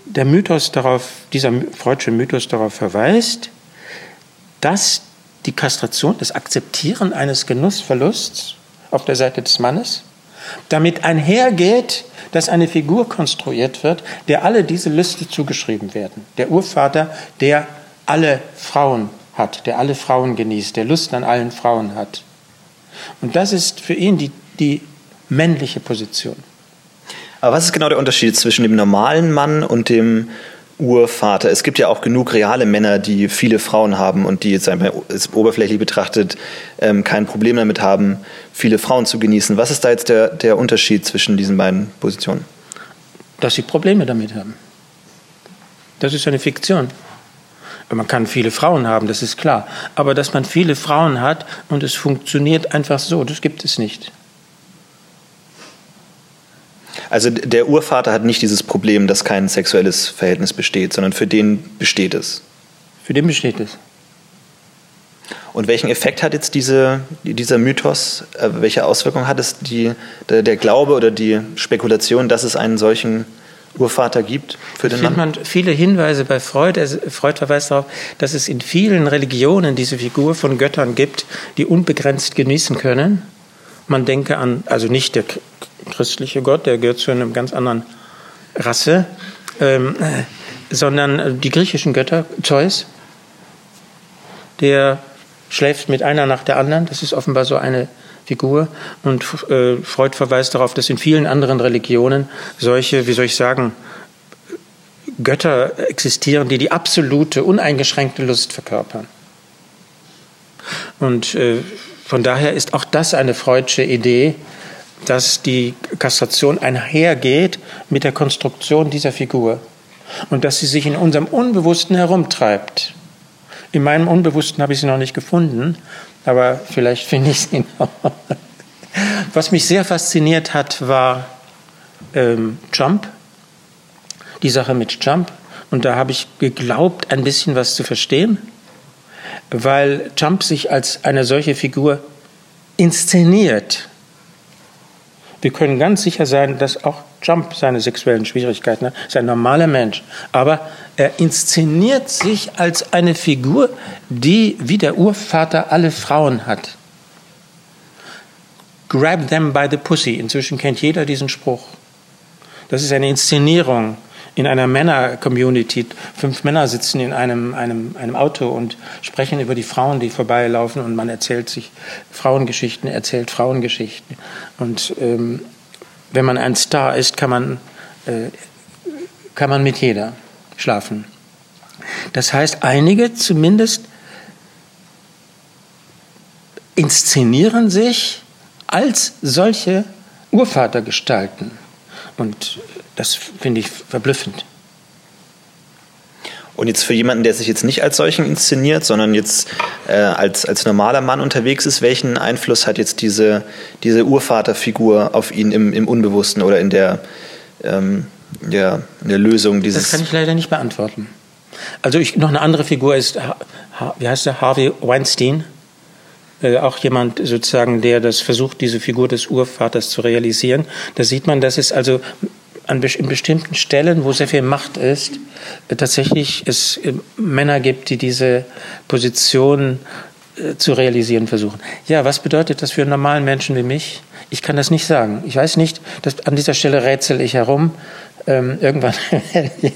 der Mythos darauf, dieser Freudsche Mythos darauf verweist, dass die Kastration, das Akzeptieren eines Genussverlusts auf der Seite des Mannes damit einhergeht, dass eine Figur konstruiert wird, der alle diese Liste zugeschrieben werden. Der Urvater, der alle Frauen hat, der alle Frauen genießt, der Lust an allen Frauen hat. Und das ist für ihn die, die männliche Position. Aber was ist genau der Unterschied zwischen dem normalen Mann und dem Urvater? Es gibt ja auch genug reale Männer, die viele Frauen haben und die jetzt einmal oberflächlich betrachtet ähm, kein Problem damit haben, viele Frauen zu genießen. Was ist da jetzt der, der Unterschied zwischen diesen beiden Positionen? Dass sie Probleme damit haben. Das ist eine Fiktion. Man kann viele Frauen haben, das ist klar. Aber dass man viele Frauen hat und es funktioniert einfach so, das gibt es nicht. Also der Urvater hat nicht dieses Problem, dass kein sexuelles Verhältnis besteht, sondern für den besteht es. Für den besteht es. Und welchen Effekt hat jetzt diese, dieser Mythos? Äh, welche Auswirkungen hat es die, der, der, Glaube oder die Spekulation, dass es einen solchen Urvater gibt für den Mann? man viele Hinweise bei Freud. Freud verweist darauf, dass es in vielen Religionen diese Figur von Göttern gibt, die unbegrenzt genießen können. Man denke an, also nicht der christliche Gott, der gehört zu einer ganz anderen Rasse, ähm, sondern die griechischen Götter, Zeus, der schläft mit einer nach der anderen. Das ist offenbar so eine Figur. Und äh, Freud verweist darauf, dass in vielen anderen Religionen solche, wie soll ich sagen, Götter existieren, die die absolute, uneingeschränkte Lust verkörpern. Und äh, von daher ist auch das eine freudsche Idee, dass die Kastration einhergeht mit der Konstruktion dieser Figur und dass sie sich in unserem Unbewussten herumtreibt. In meinem Unbewussten habe ich sie noch nicht gefunden, aber vielleicht finde ich sie noch. Was mich sehr fasziniert hat, war ähm, Jump, die Sache mit Jump. Und da habe ich geglaubt, ein bisschen was zu verstehen, weil Jump sich als eine solche Figur inszeniert. Wir können ganz sicher sein, dass auch Jump seine sexuellen Schwierigkeiten hat. Ist ein normaler Mensch. Aber er inszeniert sich als eine Figur, die wie der Urvater alle Frauen hat. Grab them by the pussy. Inzwischen kennt jeder diesen Spruch. Das ist eine Inszenierung in einer Männer-Community. Fünf Männer sitzen in einem, einem, einem Auto und sprechen über die Frauen, die vorbeilaufen und man erzählt sich Frauengeschichten, erzählt Frauengeschichten. Und ähm, wenn man ein Star ist, kann man, äh, kann man mit jeder schlafen. Das heißt, einige zumindest inszenieren sich als solche Urvatergestalten. Und das finde ich verblüffend. Und jetzt für jemanden, der sich jetzt nicht als solchen inszeniert, sondern jetzt äh, als, als normaler Mann unterwegs ist, welchen Einfluss hat jetzt diese, diese Urvaterfigur auf ihn im, im Unbewussten oder in der, ähm, ja, in der Lösung dieses. Das kann ich leider nicht beantworten. Also ich, noch eine andere Figur ist, wie heißt der, Harvey Weinstein. Äh, auch jemand sozusagen, der das versucht, diese Figur des Urvaters zu realisieren. Da sieht man, dass es also an in bestimmten Stellen, wo sehr viel Macht ist, äh, tatsächlich es äh, Männer gibt, die diese Position zu realisieren versuchen. Ja, was bedeutet das für einen normalen Menschen wie mich? Ich kann das nicht sagen. Ich weiß nicht, dass an dieser Stelle rätsel ich herum. Ähm, irgendwann werde ich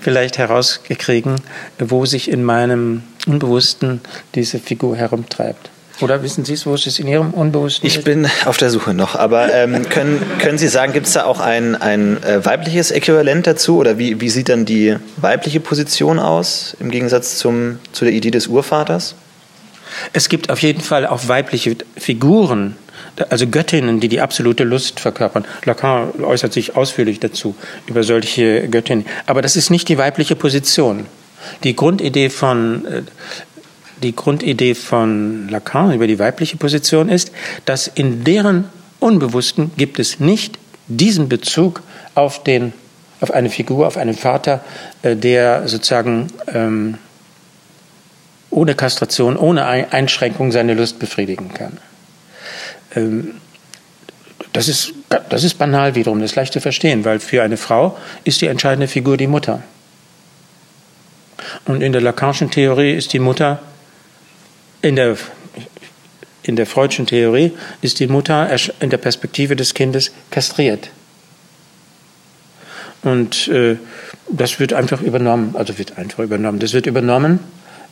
vielleicht herauskriegen, wo sich in meinem Unbewussten diese Figur herumtreibt. Oder wissen Sie es, wo es ist in Ihrem Unbewussten? Ich bin auf der Suche noch. Aber ähm, können, können Sie sagen, gibt es da auch ein, ein äh, weibliches Äquivalent dazu? Oder wie, wie sieht dann die weibliche Position aus im Gegensatz zum, zu der Idee des Urvaters? Es gibt auf jeden Fall auch weibliche Figuren, also Göttinnen, die die absolute Lust verkörpern. Lacan äußert sich ausführlich dazu über solche Göttinnen. Aber das ist nicht die weibliche Position. Die Grundidee von äh, die Grundidee von Lacan über die weibliche Position ist, dass in deren Unbewussten gibt es nicht diesen Bezug auf, den, auf eine Figur, auf einen Vater, äh, der sozusagen ähm, ohne Kastration, ohne Einschränkung seine Lust befriedigen kann. Ähm, das ist, das ist banal wiederum, das ist leicht zu verstehen, weil für eine Frau ist die entscheidende Figur die Mutter. Und in der Lacanischen Theorie ist die Mutter in der, in der freudschen Theorie ist die Mutter in der Perspektive des Kindes kastriert. Und äh, das wird einfach übernommen, also wird einfach übernommen. Das wird übernommen.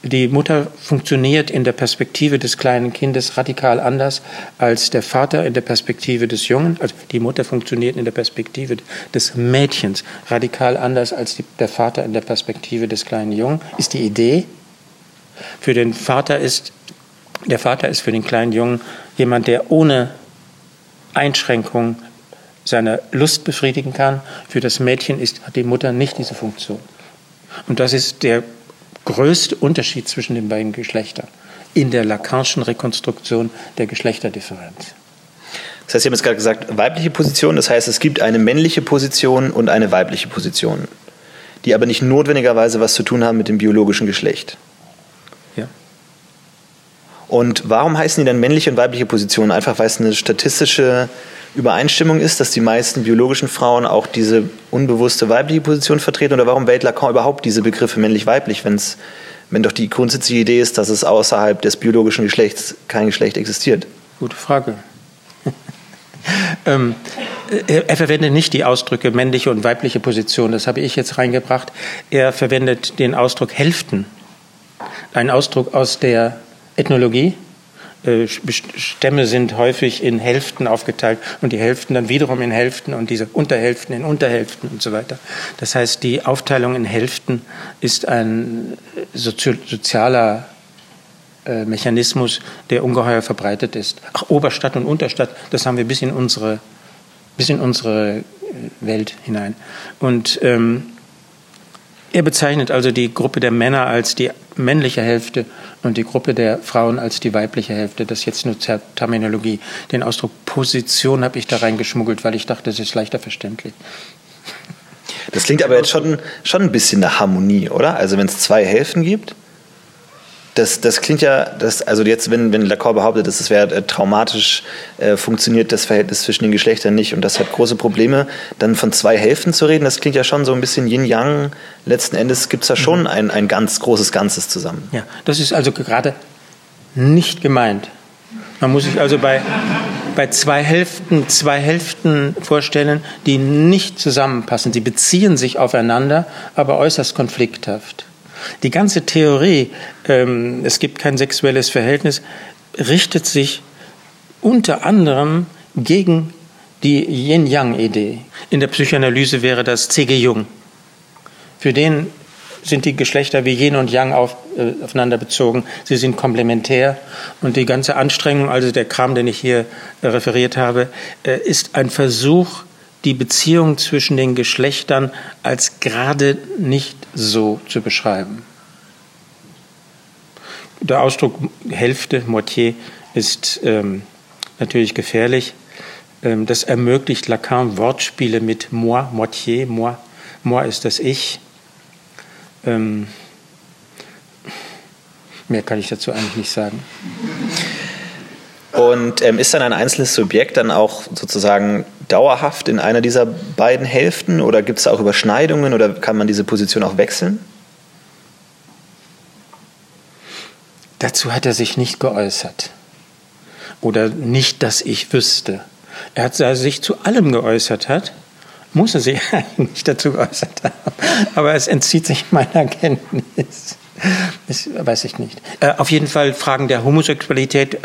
Die Mutter funktioniert in der Perspektive des kleinen Kindes radikal anders als der Vater in der Perspektive des Jungen. Also die Mutter funktioniert in der Perspektive des Mädchens radikal anders als die, der Vater in der Perspektive des kleinen Jungen. Ist die Idee. Für den Vater ist der Vater ist für den kleinen Jungen jemand, der ohne Einschränkung seine Lust befriedigen kann. Für das Mädchen ist, hat die Mutter nicht diese Funktion. Und das ist der größte Unterschied zwischen den beiden Geschlechtern in der Lacanischen Rekonstruktion der Geschlechterdifferenz. Das heißt, Sie haben jetzt gerade gesagt, weibliche Position, das heißt, es gibt eine männliche Position und eine weibliche Position, die aber nicht notwendigerweise was zu tun haben mit dem biologischen Geschlecht. Und warum heißen die dann männliche und weibliche Positionen? Einfach weil es eine statistische Übereinstimmung ist, dass die meisten biologischen Frauen auch diese unbewusste weibliche Position vertreten? Oder warum wählt Lacan überhaupt diese Begriffe männlich-weiblich, wenn doch die grundsätzliche Idee ist, dass es außerhalb des biologischen Geschlechts kein Geschlecht existiert? Gute Frage. ähm, er, er, verwendet nicht die Ausdrücke männliche und weibliche Position, das habe ich jetzt reingebracht. Er verwendet den Ausdruck Hälften, ein Ausdruck aus der Ethnologie. Äh, Stämme sind häufig in Hälften aufgeteilt und die Hälften dann wiederum in Hälften und diese Unterhälften in Unterhälften und so weiter. Das heißt, die Aufteilung in Hälften ist ein sozialer äh, Mechanismus, der ungeheuer verbreitet ist. Ach, Oberstadt und Unterstadt, das haben wir bis in unsere, bis in unsere äh, Welt hinein. Und ähm, er bezeichnet also die Gruppe der Männer als die männliche Hälfte und die Gruppe der Frauen als die weibliche Hälfte. Das ist jetzt nur Terminologie. Den Ausdruck Position habe ich da reingeschmuggelt, weil ich dachte, das ist leichter verständlich. Das klingt aber jetzt schon, schon ein bisschen nach Harmonie, oder? Also wenn es zwei Hälften gibt, das, das klingt ja, das, also jetzt, wenn, wenn Lacan behauptet, dass es wäre äh, traumatisch, äh, funktioniert das Verhältnis zwischen den Geschlechtern nicht und das hat große Probleme, dann von zwei Hälften zu reden, das klingt ja schon so ein bisschen Yin-Yang. Letzten Endes gibt es da schon mhm. ein, ein ganz großes Ganzes zusammen. Ja, das ist also gerade nicht gemeint. Man muss sich also bei, bei zwei Hälften, zwei Hälften vorstellen, die nicht zusammenpassen. Sie beziehen sich aufeinander, aber äußerst konflikthaft. Die ganze Theorie, ähm, es gibt kein sexuelles Verhältnis, richtet sich unter anderem gegen die Yin-Yang-Idee. In der Psychoanalyse wäre das C.G. Jung. Für den sind die Geschlechter wie Yin und Yang auf, äh, aufeinander bezogen. Sie sind komplementär und die ganze Anstrengung, also der Kram, den ich hier äh, referiert habe, äh, ist ein Versuch, die Beziehung zwischen den Geschlechtern als gerade nicht so zu beschreiben. Der Ausdruck Hälfte, Moitié, ist ähm, natürlich gefährlich. Ähm, das ermöglicht Lacan Wortspiele mit moi, Moitié, moi. Moi ist das Ich. Ähm, mehr kann ich dazu eigentlich nicht sagen. Und ähm, ist dann ein einzelnes Subjekt dann auch sozusagen dauerhaft in einer dieser beiden Hälften oder gibt es auch Überschneidungen oder kann man diese Position auch wechseln? Dazu hat er sich nicht geäußert. Oder nicht, dass ich wüsste. Er hat sich zu allem geäußert hat, muss er sich eigentlich dazu geäußert haben. Aber es entzieht sich meiner Kenntnis. Das weiß ich nicht. Äh, auf jeden Fall Fragen der Homosexualität,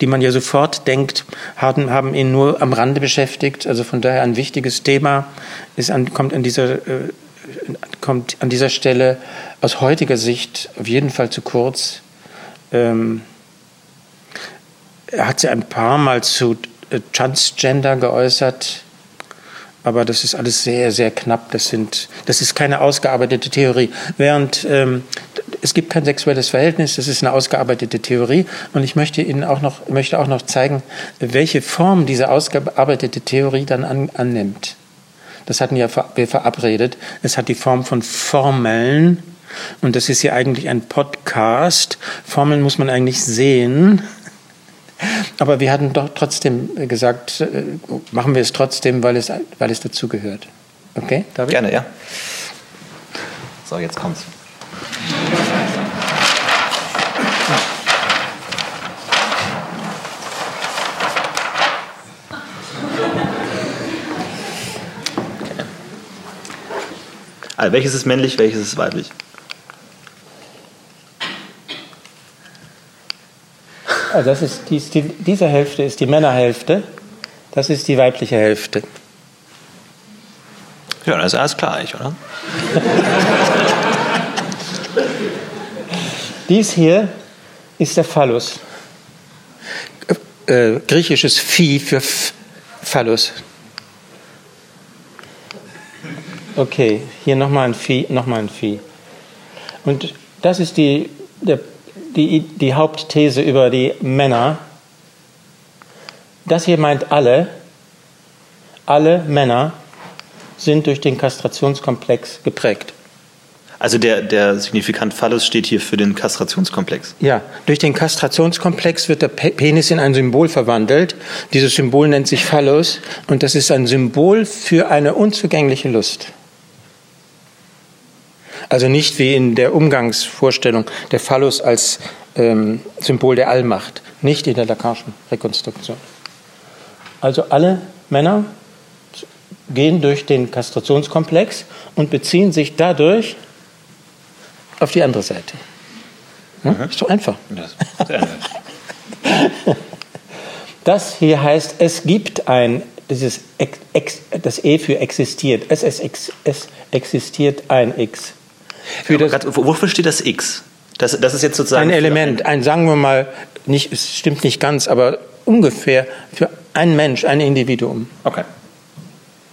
die man ja sofort denkt, haben, haben ihn nur am Rande beschäftigt. Also von daher ein wichtiges Thema ist an, kommt, an dieser, äh, kommt an dieser Stelle aus heutiger Sicht auf jeden Fall zu kurz. Ähm, er hat sich ein paar Mal zu äh, Transgender geäußert aber das ist alles sehr, sehr knapp. Das, sind, das ist keine ausgearbeitete Theorie. Während ähm, es gibt kein sexuelles Verhältnis, das ist eine ausgearbeitete Theorie. Und ich möchte Ihnen auch noch, möchte auch noch zeigen, welche Form diese ausgearbeitete Theorie dann an, annimmt. Das hatten ja wir verabredet. Es hat die Form von Formeln. Und das ist ja eigentlich ein Podcast. Formeln muss man eigentlich sehen. Aber wir hatten doch trotzdem gesagt, äh, machen wir es trotzdem, weil es, weil es dazugehört. Okay, David? Gerne, ja. So, jetzt kommt's. Also welches ist männlich, welches ist weiblich? Also das ist die, die, diese Hälfte ist die Männerhälfte, das ist die weibliche Hälfte. Ja, das ist alles gleich, oder? Dies hier ist der Phallus. Äh, griechisches Vieh für Phallus. Okay, hier nochmal ein Vieh, nochmal ein Vieh. Und Das ist die, der, die, die Hauptthese über die Männer. Das hier meint alle. Alle Männer sind durch den Kastrationskomplex geprägt. Also der, der Signifikant Phallus steht hier für den Kastrationskomplex. Ja, durch den Kastrationskomplex wird der Penis in ein Symbol verwandelt. Dieses Symbol nennt sich Phallus und das ist ein Symbol für eine unzugängliche Lust. Also nicht wie in der Umgangsvorstellung der Phallus als ähm, Symbol der Allmacht, nicht in der Lacanischen Rekonstruktion. Also alle Männer gehen durch den Kastrationskomplex und beziehen sich dadurch auf die andere Seite. Hm? Mhm. Ist so einfach. Das hier heißt, es gibt ein, dieses Ex, das E für existiert. Es, es, es existiert ein X. Für das, grad, wofür steht das X? Das, das ist jetzt sozusagen. Ein Element, ein, sagen wir mal, nicht, es stimmt nicht ganz, aber ungefähr für einen Mensch, ein Individuum. Okay.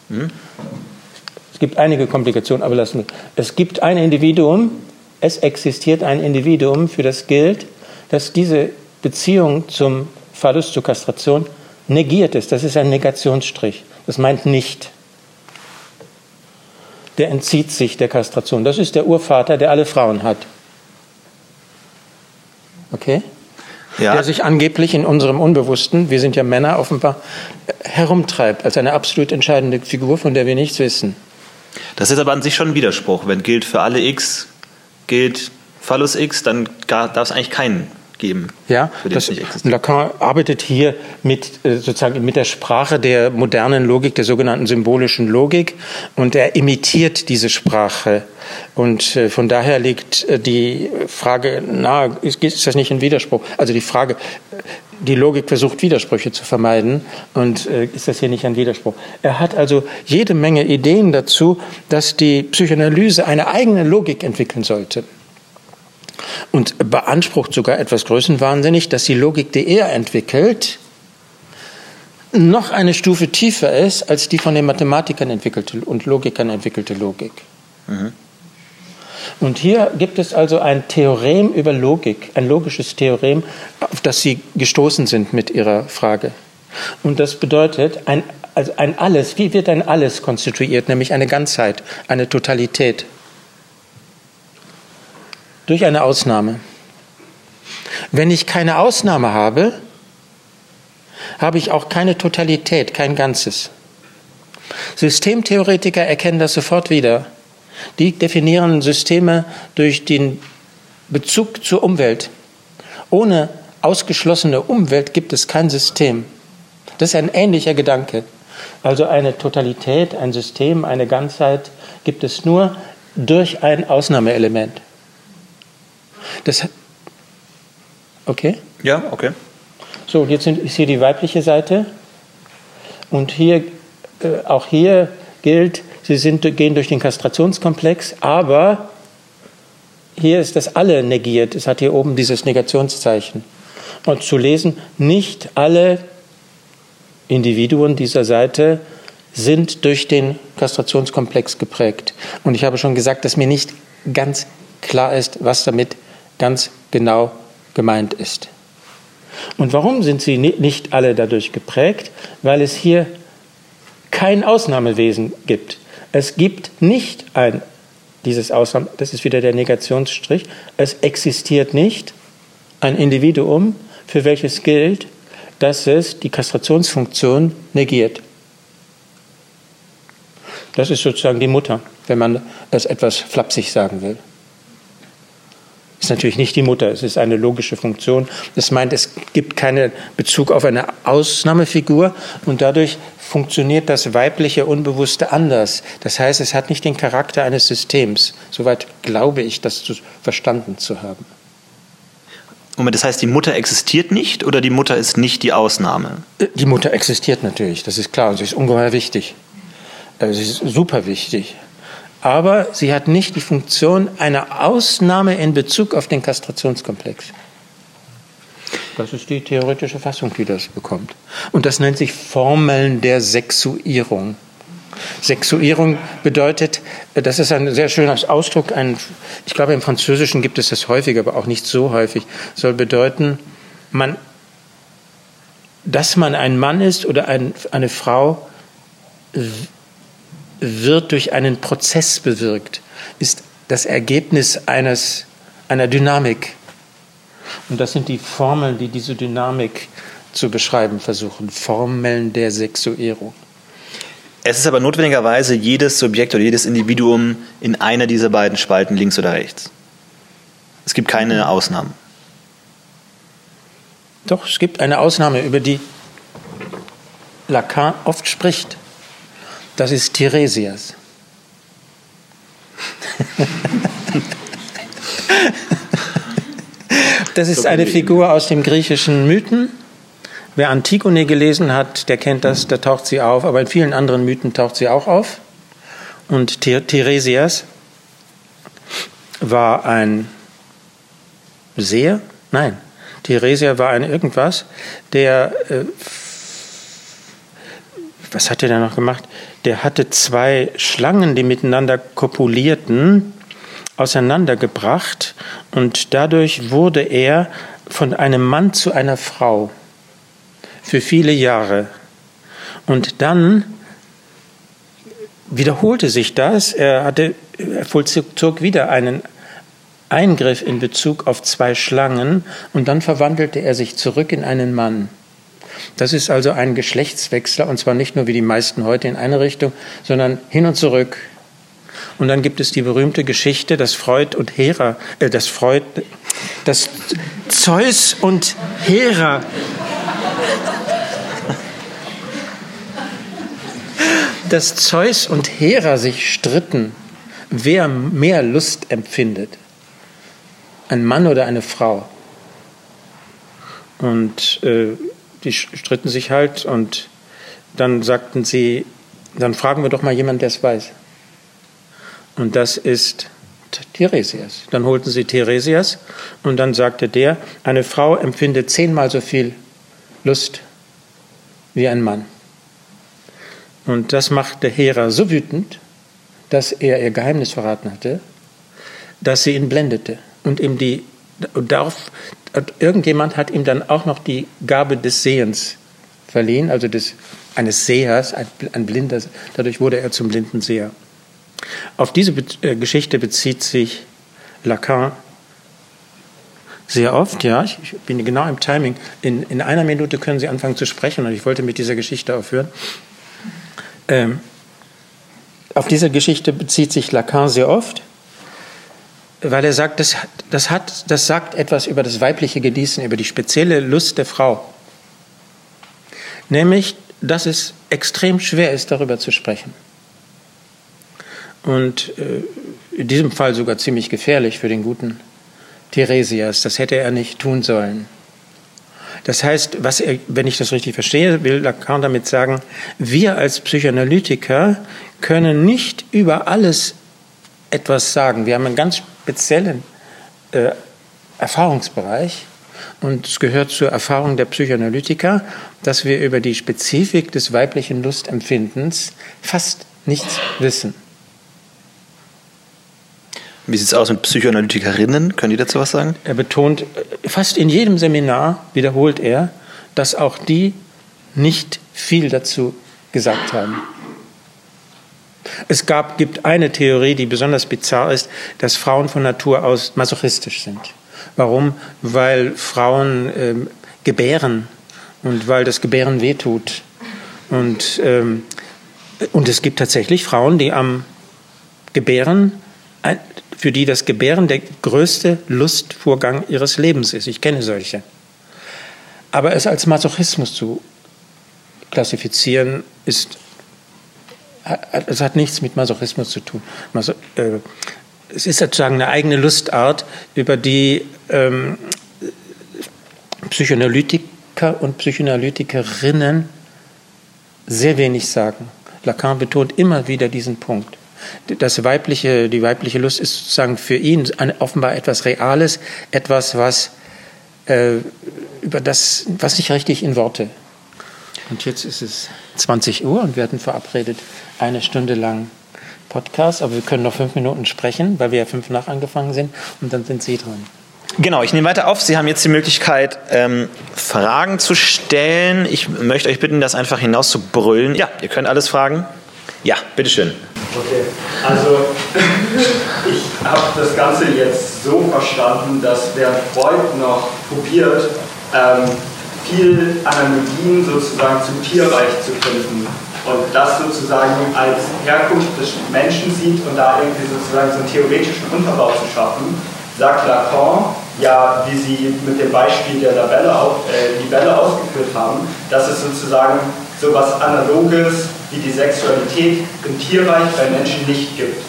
Hm? Es gibt einige Komplikationen, aber lassen wir. Es gibt ein Individuum, es existiert ein Individuum, für das gilt, dass diese Beziehung zum Phallus, zur Kastration, negiert ist. Das ist ein Negationsstrich. Das meint nicht. Der entzieht sich der Kastration. Das ist der Urvater, der alle Frauen hat. Okay? Ja. Der sich angeblich in unserem Unbewussten, wir sind ja Männer offenbar, herumtreibt als eine absolut entscheidende Figur, von der wir nichts wissen. Das ist aber an sich schon ein Widerspruch. Wenn gilt für alle X, gilt Phallus X, dann darf es eigentlich keinen geben. Ja, das, Lacan arbeitet hier mit, äh, sozusagen mit der Sprache der modernen Logik, der sogenannten symbolischen Logik, und er imitiert diese Sprache. Und äh, von daher liegt äh, die Frage nahe, ist, ist das nicht ein Widerspruch? Also die Frage, die Logik versucht Widersprüche zu vermeiden und ist das hier nicht ein Widerspruch? Er hat also jede Menge Ideen dazu, dass die Psychoanalyse eine eigene Logik entwickeln sollte und beansprucht sogar etwas größenwahnsinnig, dass die Logik, die er entwickelt, noch eine Stufe tiefer ist als die von den Mathematikern entwickelte und Logikern entwickelte Logik. Mhm. Und hier gibt es also ein Theorem über Logik, ein logisches Theorem, auf das Sie gestoßen sind mit Ihrer Frage. Und das bedeutet, ein, also ein Alles, wie wird ein Alles konstituiert, nämlich eine Ganzheit, eine Totalität? Durch eine Ausnahme. Wenn ich keine Ausnahme habe, habe ich auch keine Totalität, kein Ganzes. Systemtheoretiker erkennen das sofort wieder. Die definieren Systeme durch den Bezug zur Umwelt. Ohne ausgeschlossene Umwelt gibt es kein System. Das ist ein ähnlicher Gedanke. Also eine Totalität, ein System, eine Ganzheit gibt es nur durch ein Ausnahmeelement. Das, okay? Ja, okay. So, jetzt ist hier die weibliche Seite. Und hier, äh, auch hier gilt, sie sind, gehen durch den Kastrationskomplex, aber hier ist das alle negiert. Es hat hier oben dieses Negationszeichen. Und zu lesen, nicht alle Individuen dieser Seite sind durch den Kastrationskomplex geprägt. Und ich habe schon gesagt, dass mir nicht ganz klar ist, was damit ganz genau gemeint ist. Und warum sind sie nicht alle dadurch geprägt? Weil es hier kein Ausnahmewesen gibt. Es gibt nicht ein, dieses Ausnahme, das ist wieder der Negationsstrich, es existiert nicht ein Individuum, für welches gilt, dass es die Kastrationsfunktion negiert. Das ist sozusagen die Mutter, wenn man es etwas flapsig sagen will ist natürlich nicht die Mutter, es ist eine logische Funktion. Das meint, es gibt keinen Bezug auf eine Ausnahmefigur und dadurch funktioniert das weibliche Unbewusste anders. Das heißt, es hat nicht den Charakter eines Systems. Soweit glaube ich, das verstanden zu haben. Moment, das heißt, die Mutter existiert nicht oder die Mutter ist nicht die Ausnahme? Die Mutter existiert natürlich, das ist klar und sie ist ungeheuer wichtig. Äh, sie ist super wichtig aber sie hat nicht die Funktion einer Ausnahme in Bezug auf den Kastrationskomplex. Das ist die theoretische Fassung, die das bekommt. Und das nennt sich Formeln der Sexuierung. Sexuierung bedeutet, das ist ein sehr schöner Ausdruck. Ein, ich glaube, im Französischen gibt es das häufig, aber auch nicht so häufig. Soll bedeuten, man, dass man ein Mann ist oder ein, eine Frau, wird durch einen Prozess bewirkt, ist das Ergebnis eines, einer Dynamik. Und das sind die Formeln, die diese Dynamik zu beschreiben versuchen. Formeln der Sexuierung. Es ist aber notwendigerweise jedes Subjekt oder jedes Individuum in einer dieser beiden Spalten, links oder rechts. Es gibt keine Ausnahmen. Doch, es gibt eine Ausnahme, über die Lacan oft spricht. Das ist Tiresias. das ist eine Figur aus dem griechischen Mythen. Wer Antigone gelesen hat, der kennt das, da taucht sie auf, aber in vielen anderen Mythen taucht sie auch auf. Und Tiresias war ein Seher? Nein, Theresia war ein irgendwas, der, äh, was hat er da noch gemacht? Der hatte zwei Schlangen, die miteinander kopulierten, auseinandergebracht und dadurch wurde er von einem Mann zu einer Frau für viele Jahre. Und dann wiederholte sich das. Er, hatte, er vollzog wieder einen Eingriff in Bezug auf zwei Schlangen und dann verwandelte er sich zurück in einen Mann. Das ist also ein Geschlechtswechsler und zwar nicht nur wie die meisten heute in eine Richtung, sondern hin und zurück. Und dann gibt es die berühmte Geschichte, dass Freud und Hera, äh, dass Freud, dass Zeus und Hera dass Zeus und Hera sich stritten, wer mehr Lust empfindet. Ein Mann oder eine Frau. Und äh, die stritten sich halt und dann sagten sie, dann fragen wir doch mal jemanden, der es weiß. Und das ist Theresias. Dann holten sie Theresias und dann sagte der, eine Frau empfindet zehnmal so viel Lust wie ein Mann. Und das machte Hera so wütend, dass er ihr Geheimnis verraten hatte, dass sie ihn blendete und ihm die irgendjemand hat ihm dann auch noch die Gabe des Sehens verliehen, also des, eines Sehers, ein, ein Blinder. Dadurch wurde er zum blinden Seher. Auf diese Be äh, Geschichte bezieht sich Lacan sehr oft, ja. Ich, ich, bin genau im Timing. In, in einer Minute können Sie anfangen zu sprechen und ich wollte mit dieser Geschichte aufhören. Ähm, auf diese Geschichte bezieht sich Lacan sehr oft, weil er sagt, das, das, hat, das sagt etwas über das weibliche Genießen, über die spezielle Lust der Frau. Nämlich, dass es extrem schwer ist, darüber zu sprechen. Und äh, in diesem Fall sogar ziemlich gefährlich für den guten Theresias. Das hätte er nicht tun sollen. Das heißt, was er, wenn ich das richtig verstehe, will Lacan damit sagen, wir als Psychoanalytiker können nicht über alles etwas sagen. Wir haben einen ganz speziellen äh, Erfahrungsbereich und es gehört zur Erfahrung der Psychoanalytiker, dass wir über die Spezifik des weiblichen Lustempfindens fast nichts wissen. Wie sieht es aus mit Psychoanalytikerinnen? Können die dazu was sagen? Er betont, fast in jedem Seminar wiederholt er, dass auch die nicht viel dazu gesagt haben. Es gab, gibt eine Theorie, die besonders bizarr ist, dass Frauen von Natur aus masochistisch sind. Warum? Weil Frauen ähm, gebären und weil das Gebären wehtut. Und, ähm, und es gibt tatsächlich Frauen, die am Gebären für die das Gebären der größte Lustvorgang ihres Lebens ist. Ich kenne solche. Aber es als Masochismus zu klassifizieren, ist, es hat nichts mit Masochismus zu tun. Äh, es ist sozusagen eine eigene Lustart, über die ähm, Psychoanalytiker und Psychoanalytikerinnen sehr wenig sagen. Lacan betont immer wieder diesen Punkt das weibliche, die weibliche Lust ist sozusagen für ihn offenbar etwas Reales, etwas, was äh, über das, was nicht richtig in Worte. Und jetzt ist es 20 Uhr und wir hatten verabredet, eine Stunde lang Podcast, aber wir können noch fünf Minuten sprechen, weil wir ja fünf nach angefangen sind und dann sind Sie dran. Genau, ich nehme weiter auf. Sie haben jetzt die Möglichkeit, ähm, Fragen zu stellen. Ich möchte euch bitten, das einfach hinaus zu brüllen. Ja, ihr könnt alles fragen. Ja, bitteschön. Okay, also ich habe das Ganze jetzt so verstanden, dass während Freud noch probiert, ähm, viel Analogien sozusagen zum Tierreich zu finden und das sozusagen als Herkunft des Menschen sieht und da irgendwie sozusagen so einen theoretischen Unterbau zu schaffen, sagt Lacan, ja, wie Sie mit dem Beispiel der Labelle, äh, Libelle ausgeführt haben, dass es sozusagen so etwas Analoges wie die Sexualität im Tierreich bei Menschen nicht gibt.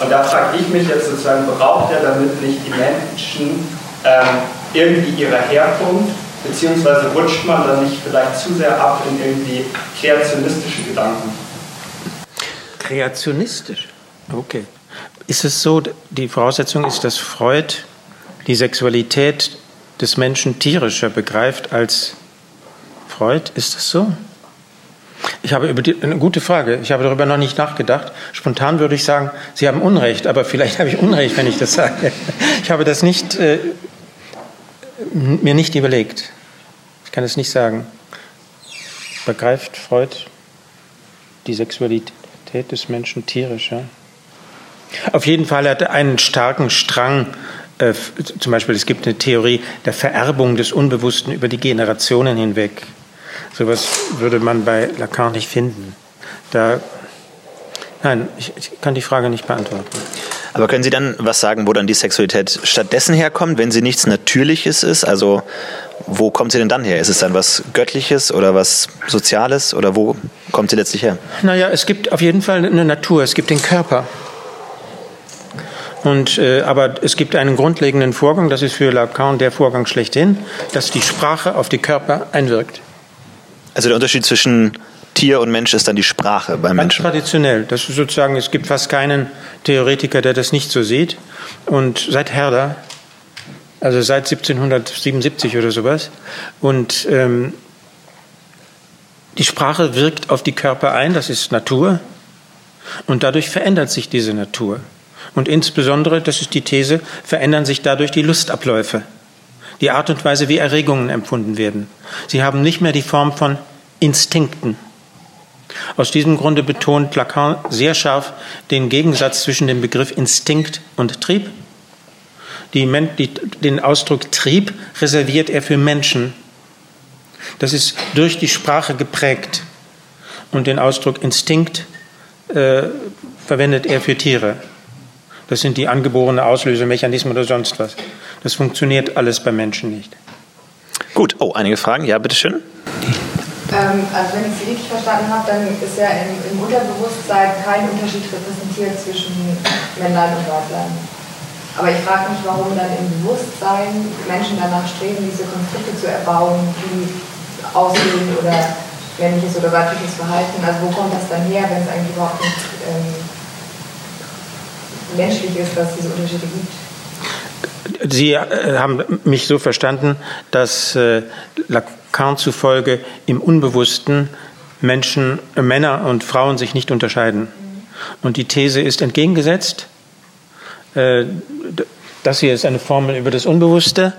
Und da frage ich mich jetzt sozusagen, braucht er damit nicht die Menschen ähm, irgendwie ihrer Herkunft, beziehungsweise rutscht man dann nicht vielleicht zu sehr ab in irgendwie kreationistische Gedanken? Kreationistisch? Okay. Ist es so, die Voraussetzung ist, dass Freud die Sexualität des Menschen tierischer begreift als Freud? Ist das so? Ich habe über die, eine gute Frage. Ich habe darüber noch nicht nachgedacht. Spontan würde ich sagen, Sie haben Unrecht, aber vielleicht habe ich Unrecht, wenn ich das sage. Ich habe das nicht, äh, mir nicht überlegt. Ich kann es nicht sagen. Begreift Freud die Sexualität des Menschen tierisch? Ja? Auf jeden Fall hat er einen starken Strang. Äh, zum Beispiel, es gibt eine Theorie der Vererbung des Unbewussten über die Generationen hinweg. Sowas würde man bei Lacan nicht finden. Da, nein, ich, ich kann die Frage nicht beantworten. Aber können Sie dann was sagen, wo dann die Sexualität stattdessen herkommt, wenn sie nichts Natürliches ist? Also wo kommt sie denn dann her? Ist es dann was Göttliches oder was Soziales oder wo kommt sie letztlich her? Naja, es gibt auf jeden Fall eine Natur, es gibt den Körper. Und, äh, aber es gibt einen grundlegenden Vorgang, das ist für Lacan der Vorgang schlechthin, dass die Sprache auf die Körper einwirkt. Also der Unterschied zwischen Tier und Mensch ist dann die Sprache beim Ganz Menschen. traditionell. Das ist sozusagen, es gibt fast keinen Theoretiker, der das nicht so sieht. Und seit Herder, also seit 1777 oder sowas, und ähm, die Sprache wirkt auf die Körper ein, das ist Natur, und dadurch verändert sich diese Natur. Und insbesondere, das ist die These, verändern sich dadurch die Lustabläufe, die Art und Weise, wie Erregungen empfunden werden. Sie haben nicht mehr die Form von Instinkten. Aus diesem Grunde betont Lacan sehr scharf den Gegensatz zwischen dem Begriff Instinkt und Trieb. Die, die, den Ausdruck Trieb reserviert er für Menschen. Das ist durch die Sprache geprägt. Und den Ausdruck Instinkt äh, verwendet er für Tiere. Das sind die angeborenen Auslösemechanismen oder sonst was. Das funktioniert alles bei Menschen nicht. Gut, oh, einige Fragen. Ja, bitteschön. Ähm, also wenn ich Sie richtig verstanden habe, dann ist ja im, im Unterbewusstsein kein Unterschied repräsentiert zwischen Männlein und Weiblein. Aber ich frage mich, warum dann im Bewusstsein Menschen danach streben, diese Konflikte zu erbauen, die aussehen oder männliches oder weibliches Verhalten. Also wo kommt das dann her, wenn es eigentlich überhaupt nicht ähm, menschlich ist, dass es diese Unterschiede gibt. Sie äh, haben mich so verstanden, dass äh, Lacan zufolge im Unbewussten Menschen, äh, Männer und Frauen sich nicht unterscheiden. Und die These ist entgegengesetzt. Äh, das hier ist eine Formel über das Unbewusste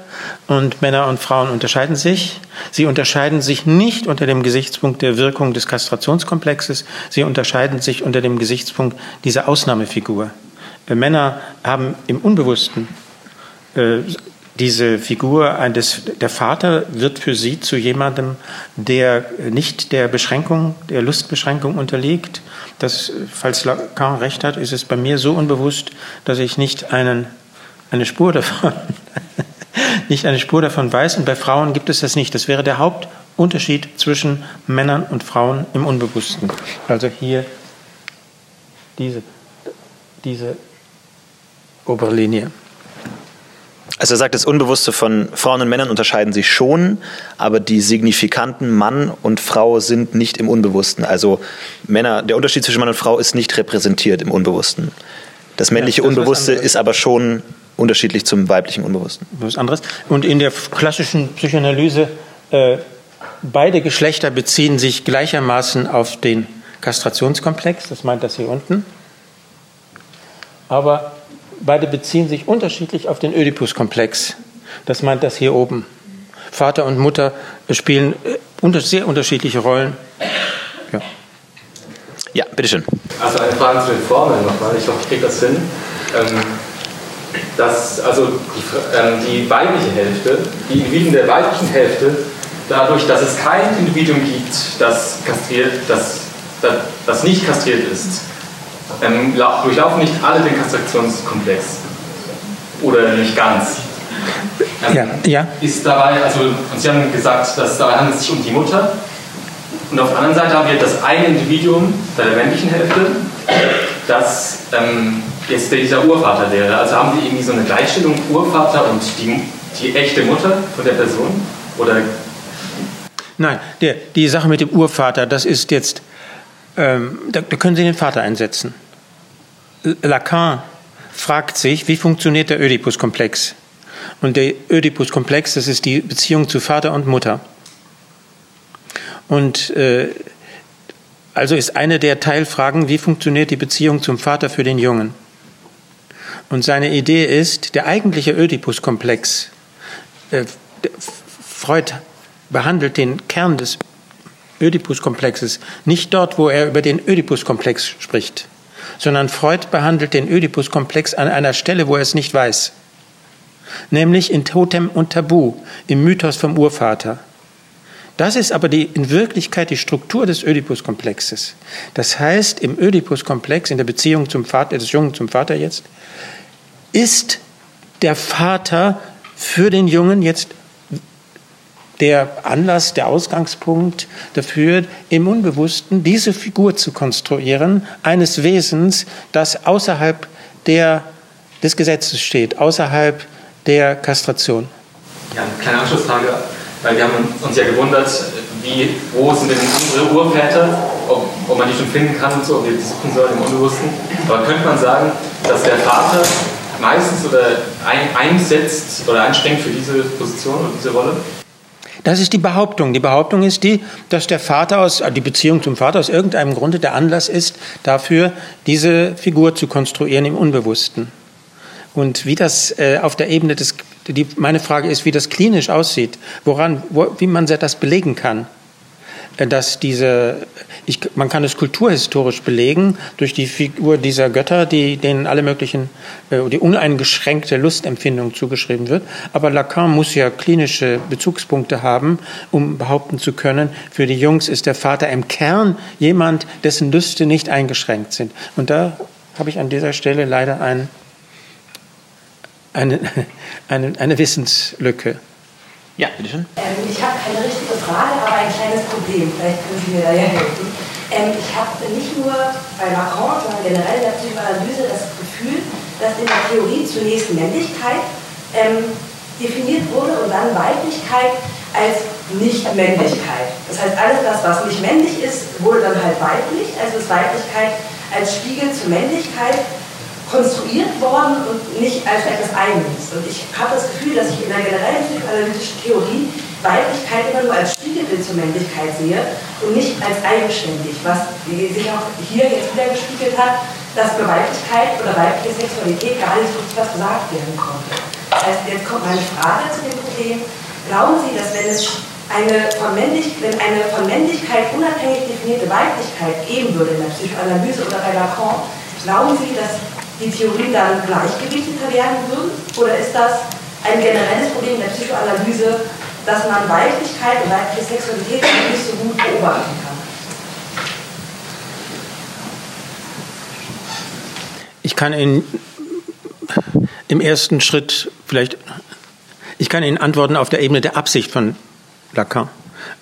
und Männer und Frauen unterscheiden sich. Sie unterscheiden sich nicht unter dem Gesichtspunkt der Wirkung des Kastrationskomplexes, sie unterscheiden sich unter dem Gesichtspunkt dieser Ausnahmefigur. Männer haben im Unbewussten äh, diese Figur eines, der Vater wird für sie zu jemandem, der nicht der Beschränkung, der Lustbeschränkung unterliegt. Das, falls Lacan recht hat, ist es bei mir so unbewusst, dass ich nicht einen, eine Spur davon, nicht eine Spur davon weiß. Und bei Frauen gibt es das nicht. Das wäre der Hauptunterschied zwischen Männern und Frauen im Unbewussten. Also hier diese, diese Oberlinie. Also er sagt, das Unbewusste von Frauen und Männern unterscheiden sich schon, aber die signifikanten Mann und Frau sind nicht im Unbewussten. Also Männer, der Unterschied zwischen Mann und Frau ist nicht repräsentiert im Unbewussten. Das männliche ja, das Unbewusste ist aber schon unterschiedlich zum weiblichen Unbewussten. Was anderes. Und in der klassischen Psychoanalyse, äh, beide Geschlechter beziehen sich gleichermaßen auf den Kastrationskomplex, das meint das hier unten. aber beide beziehen sich unterschiedlich auf den Oedipus-Komplex. Das meint das hier oben. Vater und Mutter spielen äh, sehr unterschiedliche Rollen. Ja, ja bitteschön. Also eine Frage zu den Formeln nochmal. Ich hoffe, ich kriege das hin. Ähm, dass also die, ähm, die weibliche Hälfte, die Individuen der weiblichen Hälfte, dadurch, dass es kein Individuum gibt, das kastriert, das, das, das nicht kastriert ist, ähm, durchlaufen nicht alle den Kastrationskomplex. Oder nicht ganz. Ähm, ja, ja. Ist dabei, also Sie haben gesagt, dass dabei handelt es sich um die Mutter. Und auf der anderen Seite haben wir das eine Individuum bei der männlichen Hälfte, das ähm, jetzt dieser Urvater wäre. Also haben Sie irgendwie so eine Gleichstellung Urvater und die, die echte Mutter von der Person? Oder Nein, der, die Sache mit dem Urvater, das ist jetzt, ähm, da, da können Sie den Vater einsetzen. Lacan fragt sich, wie funktioniert der Oedipus-Komplex? Und der Oedipus-Komplex, das ist die Beziehung zu Vater und Mutter. Und äh, also ist eine der Teilfragen, wie funktioniert die Beziehung zum Vater für den Jungen? Und seine Idee ist, der eigentliche Oedipus-Komplex, äh, Freud behandelt den Kern des Oedipus-Komplexes nicht dort, wo er über den Oedipus-Komplex spricht, sondern Freud behandelt den Oedipus-Komplex an einer Stelle, wo er es nicht weiß, nämlich in Totem und Tabu, im Mythos vom Urvater. Das ist aber die, in Wirklichkeit die Struktur des Oedipus-Komplexes. Das heißt, im Oedipus-Komplex, in der Beziehung zum Vater, des Jungen zum Vater jetzt, ist der Vater für den Jungen jetzt der Anlass, der Ausgangspunkt dafür, im Unbewussten diese Figur zu konstruieren, eines Wesens, das außerhalb der, des Gesetzes steht, außerhalb der Kastration. Ja, eine kleine Anschlussfrage, weil wir haben uns ja gewundert, wie, wo sind denn unsere Urväter, ob, ob man die schon finden kann und so, ob wir die suchen sollen im Unbewussten. Aber könnte man sagen, dass der Vater meistens oder ein, einsetzt oder einspringt für diese Position und diese Rolle? Das ist die Behauptung. Die Behauptung ist die, dass der Vater aus, die Beziehung zum Vater aus irgendeinem Grunde der Anlass ist, dafür diese Figur zu konstruieren im Unbewussten. Und wie das äh, auf der Ebene des, die, meine Frage ist, wie das klinisch aussieht, woran, wo, wie man das belegen kann. Dass diese, ich, man kann es kulturhistorisch belegen durch die Figur dieser Götter, die denen alle möglichen, äh, die uneingeschränkte Lustempfindung zugeschrieben wird. Aber Lacan muss ja klinische Bezugspunkte haben, um behaupten zu können, für die Jungs ist der Vater im Kern jemand, dessen Lüste nicht eingeschränkt sind. Und da habe ich an dieser Stelle leider ein, eine, eine, eine Wissenslücke. Ja, bitteschön. Ähm, ich habe keine richtige Frage, aber ein kleines Problem. Vielleicht können Sie mir da ja helfen. Ähm, ich habe nicht nur bei Macron, sondern generell in der Psychoanalyse das Gefühl, dass in der Theorie zunächst Männlichkeit ähm, definiert wurde und dann Weiblichkeit als Nicht-Männlichkeit. Das heißt, alles das, was nicht männlich ist, wurde dann halt weiblich, also ist Weiblichkeit als Spiegel zur Männlichkeit konstruiert worden und nicht als etwas Eigenes. Und ich habe das Gefühl, dass ich in der generellen psychoanalytischen Theorie Weiblichkeit immer nur als Spiegelbild zur Männlichkeit sehe und nicht als eigenständig, was sich auch hier jetzt wieder gespiegelt hat, dass über Weiblichkeit oder weibliche Sexualität gar nicht wirklich was gesagt werden konnte. Heißt, jetzt kommt meine Frage zu dem Problem. Glauben Sie, dass wenn es eine von, wenn eine von Männlichkeit unabhängig definierte Weiblichkeit geben würde in der Psychoanalyse oder bei Lacan, glauben Sie, dass die Theorien dann gleichgewichteter werden würden? Oder ist das ein generelles Problem der Psychoanalyse, dass man Weiblichkeit und weibliche Sexualität nicht so gut beobachten kann? Ich kann Ihnen im ersten Schritt vielleicht, ich kann Ihnen antworten auf der Ebene der Absicht von Lacan.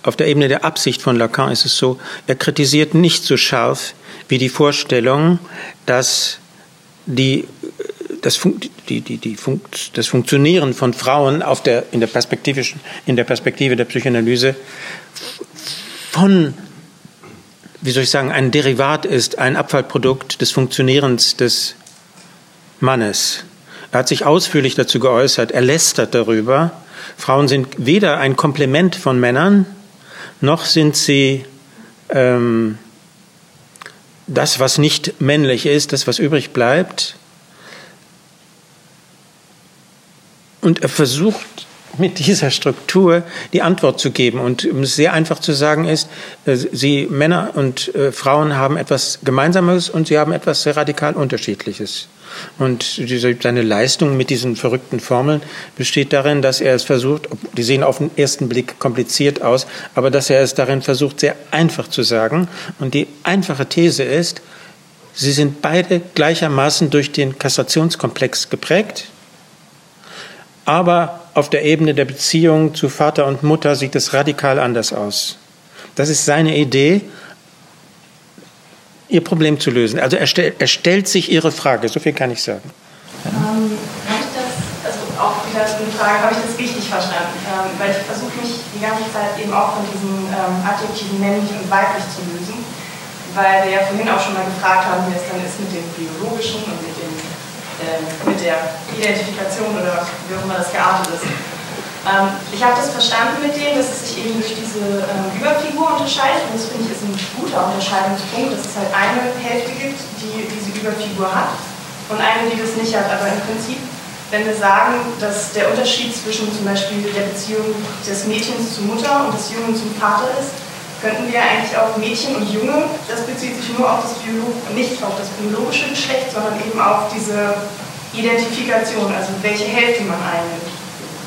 Auf der Ebene der Absicht von Lacan ist es so, er kritisiert nicht so scharf wie die Vorstellung, dass die, das, die, die, die Funkt, das Funktionieren von Frauen auf der, in, der in der Perspektive der Psychoanalyse von, wie soll ich sagen, ein Derivat ist, ein Abfallprodukt des Funktionierens des Mannes. Er hat sich ausführlich dazu geäußert, er lästert darüber. Frauen sind weder ein Komplement von Männern, noch sind sie ähm, das, was nicht männlich ist, das, was übrig bleibt. Und er versucht mit dieser Struktur die Antwort zu geben. Und sehr einfach zu sagen ist, äh, sie Männer und äh, Frauen haben etwas Gemeinsames und sie haben etwas sehr radikal Unterschiedliches. Und diese, seine Leistung mit diesen verrückten Formeln besteht darin, dass er es versucht, die sehen auf den ersten Blick kompliziert aus, aber dass er es darin versucht, sehr einfach zu sagen. Und die einfache These ist, sie sind beide gleichermaßen durch den Kassationskomplex geprägt, aber auf der Ebene der Beziehung zu Vater und Mutter sieht es radikal anders aus. Das ist seine Idee, ihr Problem zu lösen. Also er, stell, er stellt sich ihre Frage, so viel kann ich sagen. Ähm, habe ich das, also auch wieder so Frage, habe ich das richtig verstanden? Ähm, weil ich versuche mich die ganze Zeit eben auch von diesen ähm, Adjektiven männlich und weiblich zu lösen. Weil wir ja vorhin auch schon mal gefragt haben, wie es dann ist mit dem biologischen und mit dem mit der Identifikation oder wie auch immer das geartet ist. Ähm, ich habe das verstanden mit dem, dass es sich eben durch diese ähm, Überfigur unterscheidet und das finde ich ist ein guter Unterscheidungspunkt, dass es halt eine Hälfte gibt, die diese Überfigur hat und eine, die das nicht hat. Aber im Prinzip, wenn wir sagen, dass der Unterschied zwischen zum Beispiel der Beziehung des Mädchens zur Mutter und des Jungen zum Vater ist, könnten wir eigentlich auf Mädchen und Junge, das bezieht sich nur auf das Biolog nicht auf das biologische Geschlecht, sondern eben auf diese Identifikation, also welche Hälfte man einnimmt.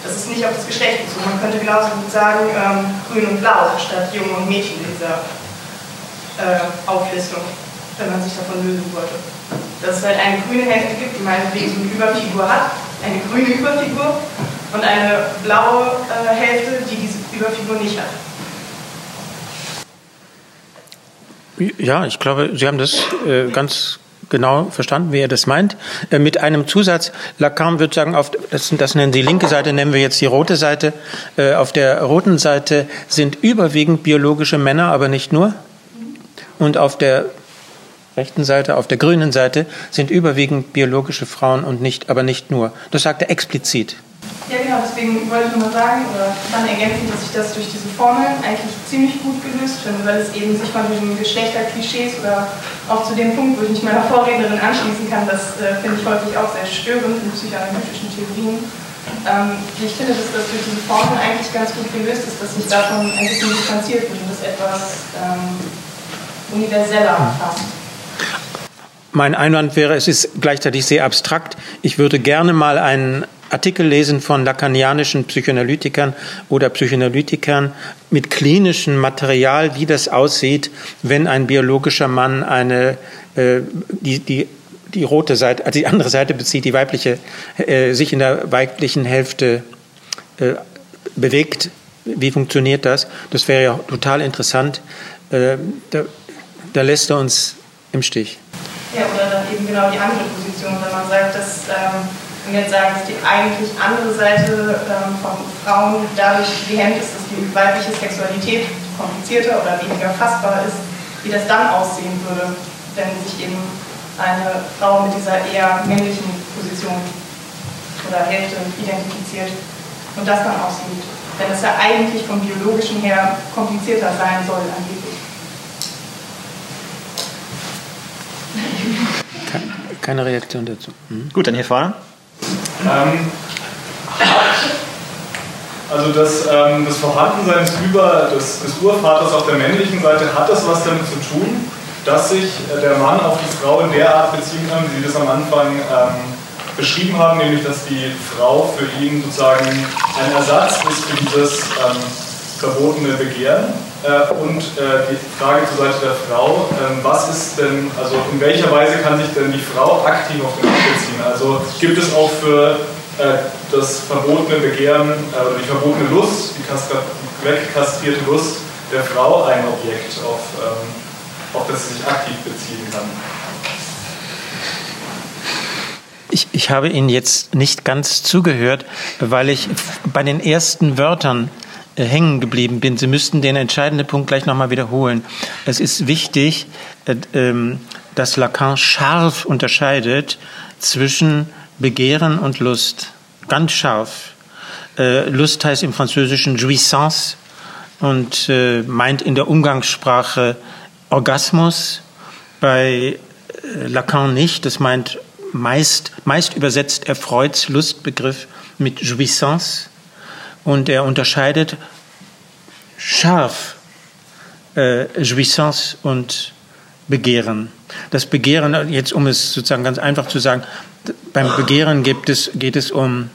Das ist nicht auf das Geschlecht bezogen. Man könnte genauso gut sagen, ähm, grün und blau statt Junge und Mädchen in dieser äh, Auflistung, wenn man sich davon lösen wollte. Dass es halt eine grüne Hälfte gibt, die meinetwegen so eine Überfigur hat, eine grüne Überfigur, und eine blaue äh, Hälfte, die diese Überfigur nicht hat. Ja, ich glaube, Sie haben das äh, ganz genau verstanden, wie er das meint. Äh, mit einem Zusatz, Lacan würde sagen, auf, das, das, nennen Sie linke Seite, nennen wir jetzt die rote Seite. Äh, auf der roten Seite sind überwiegend biologische Männer, aber nicht nur. Und auf der rechten Seite, auf der grünen Seite sind überwiegend biologische Frauen und nicht, aber nicht nur. Das sagt er explizit. Ja, genau, deswegen wollte ich nur mal sagen oder dann ergänzen, dass ich das durch diese Formeln eigentlich ziemlich gut gelöst finde, weil es eben sich von diesen Geschlechterklischees oder auch zu dem Punkt, wo ich mich meiner Vorrednerin anschließen kann, das äh, finde ich häufig auch sehr störend in psychoanalytischen Theorien. Ähm, ich finde, dass das durch diese Formeln eigentlich ganz gut gelöst ist, dass sich davon ein bisschen distanziert wird und das etwas ähm, universeller fasst. Mein Einwand wäre, es ist gleichzeitig sehr abstrakt. Ich würde gerne mal einen Artikel lesen von lacanianischen Psychoanalytikern oder Psychoanalytikern mit klinischem Material, wie das aussieht, wenn ein biologischer Mann eine, äh, die, die, die rote Seite, also die andere Seite bezieht, die weibliche, äh, sich in der weiblichen Hälfte äh, bewegt. Wie funktioniert das? Das wäre ja total interessant. Äh, da, da lässt er uns im Stich. Ja, oder dann eben genau die andere Position, wenn man sagt, dass ähm, und jetzt sagen, dass die eigentlich andere Seite ähm, von Frauen dadurch gehemmt ist, dass die weibliche Sexualität komplizierter oder weniger fassbar ist, wie das dann aussehen würde, wenn sich eben eine Frau mit dieser eher männlichen Position oder Hälfte identifiziert und das dann aussieht. Denn es ja eigentlich vom biologischen her komplizierter sein soll angeblich. Keine Reaktion dazu. Hm? Gut, dann hier vorne. Ähm, also das, ähm, das Vorhandensein über des, des Urvaters auf der männlichen Seite hat das was damit zu tun, dass sich der Mann auf die Frau in der Art beziehen kann, wie Sie das am Anfang ähm, beschrieben haben, nämlich dass die Frau für ihn sozusagen ein Ersatz ist für dieses ähm, verbotene Begehren. Äh, und äh, die Frage zur Seite der Frau, ähm, was ist denn, also in welcher Weise kann sich denn die Frau aktiv auf den Mann beziehen? Also gibt es auch für äh, das verbotene Begehren oder die verbotene Lust, die, wegkastrierte Lust der Frau ein Objekt, auf, ähm, auf das sie sich aktiv beziehen kann? Ich, ich habe Ihnen jetzt nicht ganz zugehört, weil ich bei den ersten Wörtern hängen geblieben bin. Sie müssten den entscheidenden Punkt gleich nochmal wiederholen. Es ist wichtig, äh, ähm, dass Lacan scharf unterscheidet zwischen Begehren und Lust. Ganz scharf. Äh, Lust heißt im Französischen Jouissance und meint in der Umgangssprache Orgasmus. Bei Lacan nicht. Das meint meist, meist übersetzt er Freuds Lustbegriff mit Jouissance und er unterscheidet scharf äh, Jouissance und Begehren. Das Begehren, jetzt um es sozusagen ganz einfach zu sagen, beim Begehren gibt es, geht es um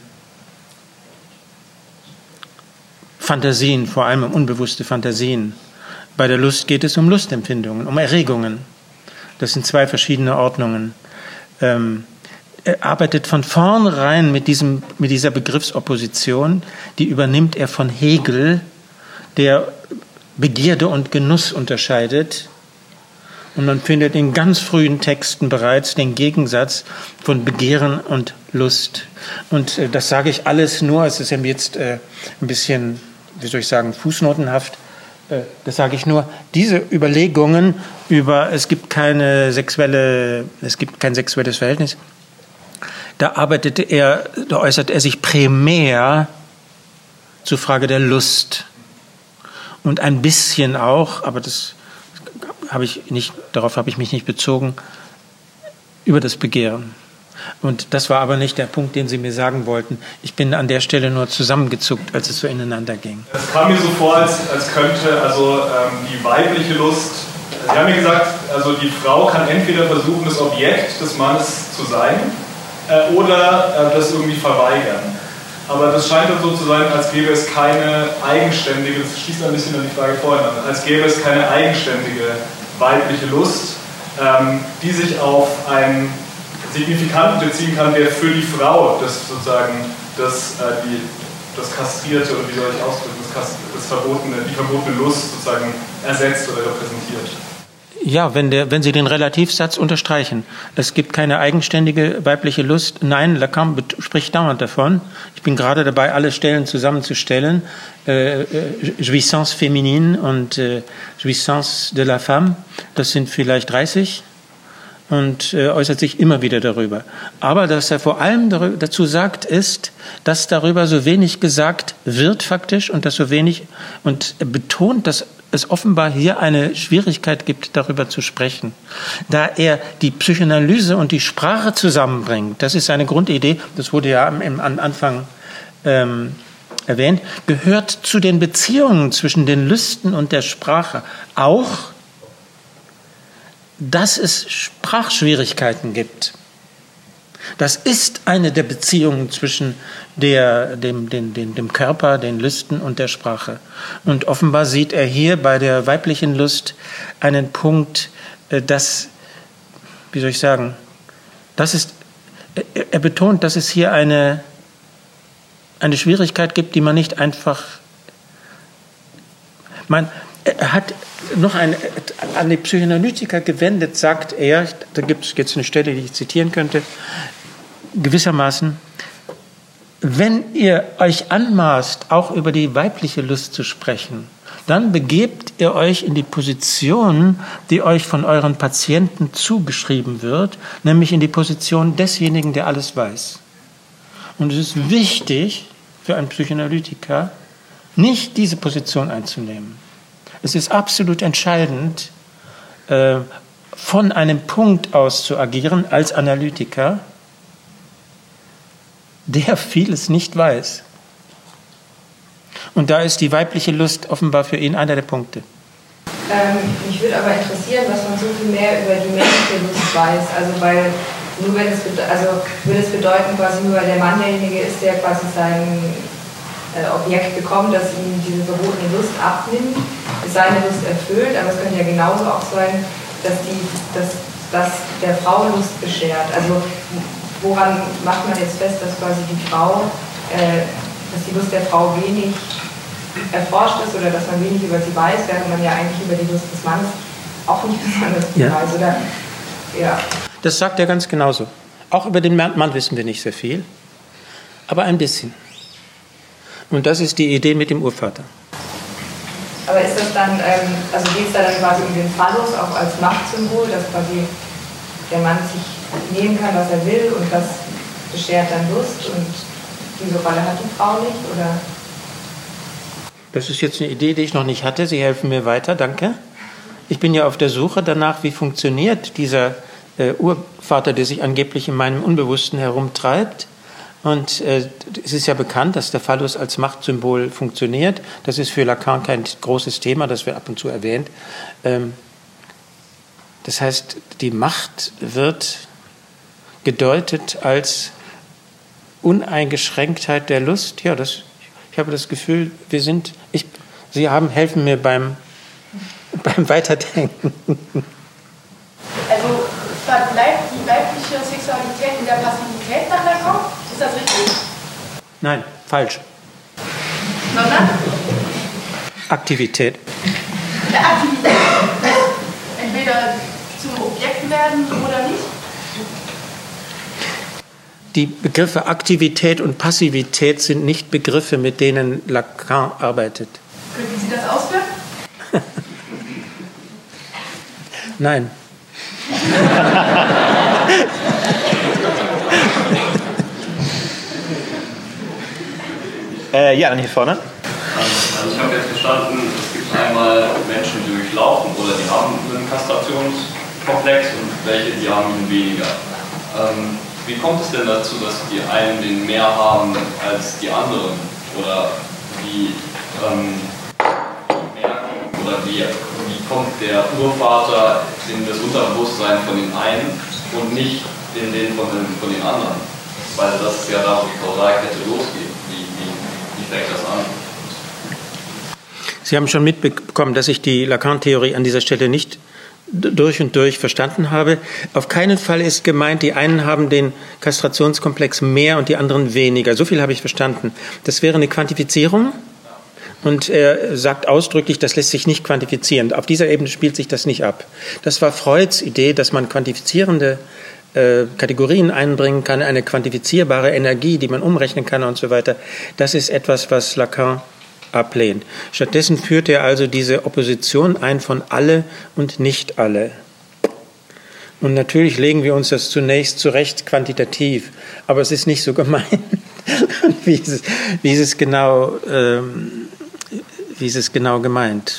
Fantasien, vor allem um unbewusste Fantasien. Bei der Lust geht es um Lustempfindungen, um Erregungen. Das sind zwei verschiedene Ordnungen. Ähm, arbeitet von vornherein mit, diesem, mit dieser Begriffsopposition, die übernimmt er von Hegel, der Begierde und Genuss unterscheidet. Und man findet in ganz frühen Texten bereits den Gegensatz von Begehren und Lust. Und äh, das sage ich alles nur, es ist jetzt äh, ein bisschen, wie soll ich sagen, fußnotenhaft, äh, das sage ich nur, diese Überlegungen über, es gibt keine sexuelle, es gibt kein sexuelles Verhältnis, da arbeitete er, da äußert er sich primär zur Frage der Lust. Und ein bisschen auch, aber das habe ich nicht, darauf habe ich mich nicht bezogen, über das Begehren. Und das war aber nicht der Punkt, den Sie mir sagen wollten. Ich bin an der Stelle nur zusammengezuckt, als es so ineinander ging. Es kam mir so vor, als, als könnte also ähm, die weibliche Lust, Sie haben mir gesagt, also die Frau kann entweder versuchen, das Objekt des Mannes zu sein äh, oder äh, das irgendwie verweigern. Aber das scheint dann so zu sein, als gäbe es keine eigenständige, das schließt ein bisschen an die Frage vorhin an, als gäbe es keine eigenständige weibliche Lust, ähm, die sich auf ein Signifikanten beziehen kann, der für die Frau das sozusagen das, äh, die, das Kastrierte, oder wie soll ich ausdrücken, das, das verbotene, die verbotene Lust sozusagen ersetzt oder repräsentiert. Ja, wenn, der, wenn Sie den Relativsatz unterstreichen, es gibt keine eigenständige weibliche Lust. Nein, Lacan spricht dauernd davon. Ich bin gerade dabei, alle Stellen zusammenzustellen. Äh, äh, Jouissance féminine und äh, Jouissance de la femme, das sind vielleicht 30 und äh, äußert sich immer wieder darüber. Aber dass er vor allem dazu sagt, ist, dass darüber so wenig gesagt wird faktisch und dass so wenig und betont, dass es offenbar hier eine Schwierigkeit gibt, darüber zu sprechen. Da er die Psychoanalyse und die Sprache zusammenbringt, das ist seine Grundidee, das wurde ja am, am Anfang ähm, erwähnt, gehört zu den Beziehungen zwischen den Lüsten und der Sprache auch dass es Sprachschwierigkeiten gibt. Das ist eine der Beziehungen zwischen der, dem, dem, dem, dem Körper, den Lüsten und der Sprache. Und offenbar sieht er hier bei der weiblichen Lust einen Punkt, äh, dass, wie soll ich sagen, das ist, er betont, dass es hier eine, eine Schwierigkeit gibt, die man nicht einfach, man, er hat noch ein, an die Psychoanalytiker gewendet, sagt er, da gibt es jetzt eine Stelle, die ich zitieren könnte, gewissermaßen, wenn ihr euch anmaßt, auch über die weibliche Lust zu sprechen, dann begebt ihr euch in die Position, die euch von euren Patienten zugeschrieben wird, nämlich in die Position desjenigen, der alles weiß. Und es ist wichtig für einen Psychoanalytiker, nicht diese Position einzunehmen. Es ist absolut entscheidend, äh, von einem Punkt aus zu agieren als Analytiker, der vieles nicht weiß. Und da ist die weibliche Lust offenbar für ihn einer der Punkte. Ähm, mich würde aber interessieren, was man so viel mehr über die männliche Lust weiß. Also weil nur wenn es also würde es bedeuten, quasi nur weil der Mann derjenige ist, der quasi sein äh, Objekt bekommt, das ihm diese verbotene Lust abnimmt, seine Lust erfüllt, aber es könnte ja genauso auch sein, dass, die, dass, dass der Frau Lust beschert. Also woran macht man jetzt fest, dass quasi die Frau, äh, dass die Lust der Frau wenig erforscht ist oder dass man wenig über sie weiß, während man ja eigentlich über die Lust des Mannes auch nicht besonders viel ja. weiß. Oder, ja. Das sagt er ganz genauso. Auch über den Mann wissen wir nicht sehr viel, aber ein bisschen. Und das ist die Idee mit dem Urvater. Aber ist das dann, ähm, also geht es da dann quasi um den Phallus auch als Machtsymbol, dass quasi der Mann sich nehmen kann, was er will und das beschert dann Lust und diese Rolle hat die Frau nicht? Oder? Das ist jetzt eine Idee, die ich noch nicht hatte. Sie helfen mir weiter, danke. Ich bin ja auf der Suche danach, wie funktioniert dieser äh, Urvater, der sich angeblich in meinem Unbewussten herumtreibt. Und äh, es ist ja bekannt, dass der Phallus als Machtsymbol funktioniert. Das ist für Lacan kein großes Thema, das wird ab und zu erwähnt. Ähm, das heißt, die Macht wird gedeutet als Uneingeschränktheit der Lust. Ja, das, ich habe das Gefühl, wir sind, ich, Sie haben, helfen mir beim, beim Weiterdenken. Also verbleibt die weibliche Sexualität in der Passivität nach Lacan? Ist das richtig? Nein, falsch. Sondern? Aktivität. Der Aktivität. Entweder zum Objekt werden oder nicht? Die Begriffe Aktivität und Passivität sind nicht Begriffe, mit denen Lacan arbeitet. Könnten Sie das ausführen? Nein. äh, ja, dann hier vorne. Also ich habe jetzt verstanden, es gibt einmal Menschen, die durchlaufen oder die haben einen Kastrationskomplex und welche, die haben ihn weniger. Ähm, wie kommt es denn dazu, dass die einen den mehr haben als die anderen? Oder wie ähm, oder wie, wie kommt der Urvater in das Unterbewusstsein von den einen und nicht in den von den, von den anderen? Weil das ist ja da, wo die Kausalkette losgeht. Wie, wie, wie fängt das an? Sie haben schon mitbekommen, dass ich die Lacan-Theorie an dieser Stelle nicht durch und durch verstanden habe. Auf keinen Fall ist gemeint, die einen haben den Kastrationskomplex mehr und die anderen weniger. So viel habe ich verstanden. Das wäre eine Quantifizierung. Und er sagt ausdrücklich, das lässt sich nicht quantifizieren. Auf dieser Ebene spielt sich das nicht ab. Das war Freuds Idee, dass man quantifizierende äh, Kategorien einbringen kann, eine quantifizierbare Energie, die man umrechnen kann und so weiter. Das ist etwas, was Lacan ablehnt. Stattdessen führt er also diese Opposition ein von alle und nicht alle. Und natürlich legen wir uns das zunächst zurecht quantitativ, aber es ist nicht so gemeint, wie, es, wie, es genau, ähm, wie ist genau gemeint.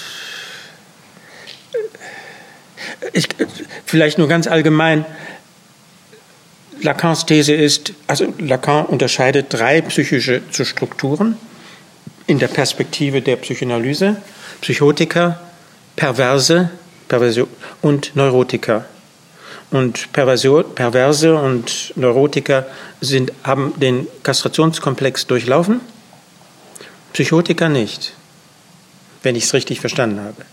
Ich, vielleicht nur ganz allgemein. Lacans These ist, also Lacan unterscheidet drei psychische Strukturen in der Perspektive der Psychoanalyse, Psychotiker, Perverse, und Neurotiker. Und Perverse und Neurotiker sind, haben den Kastrationskomplex durchlaufen, Psychotiker nicht, wenn ich es richtig verstanden habe.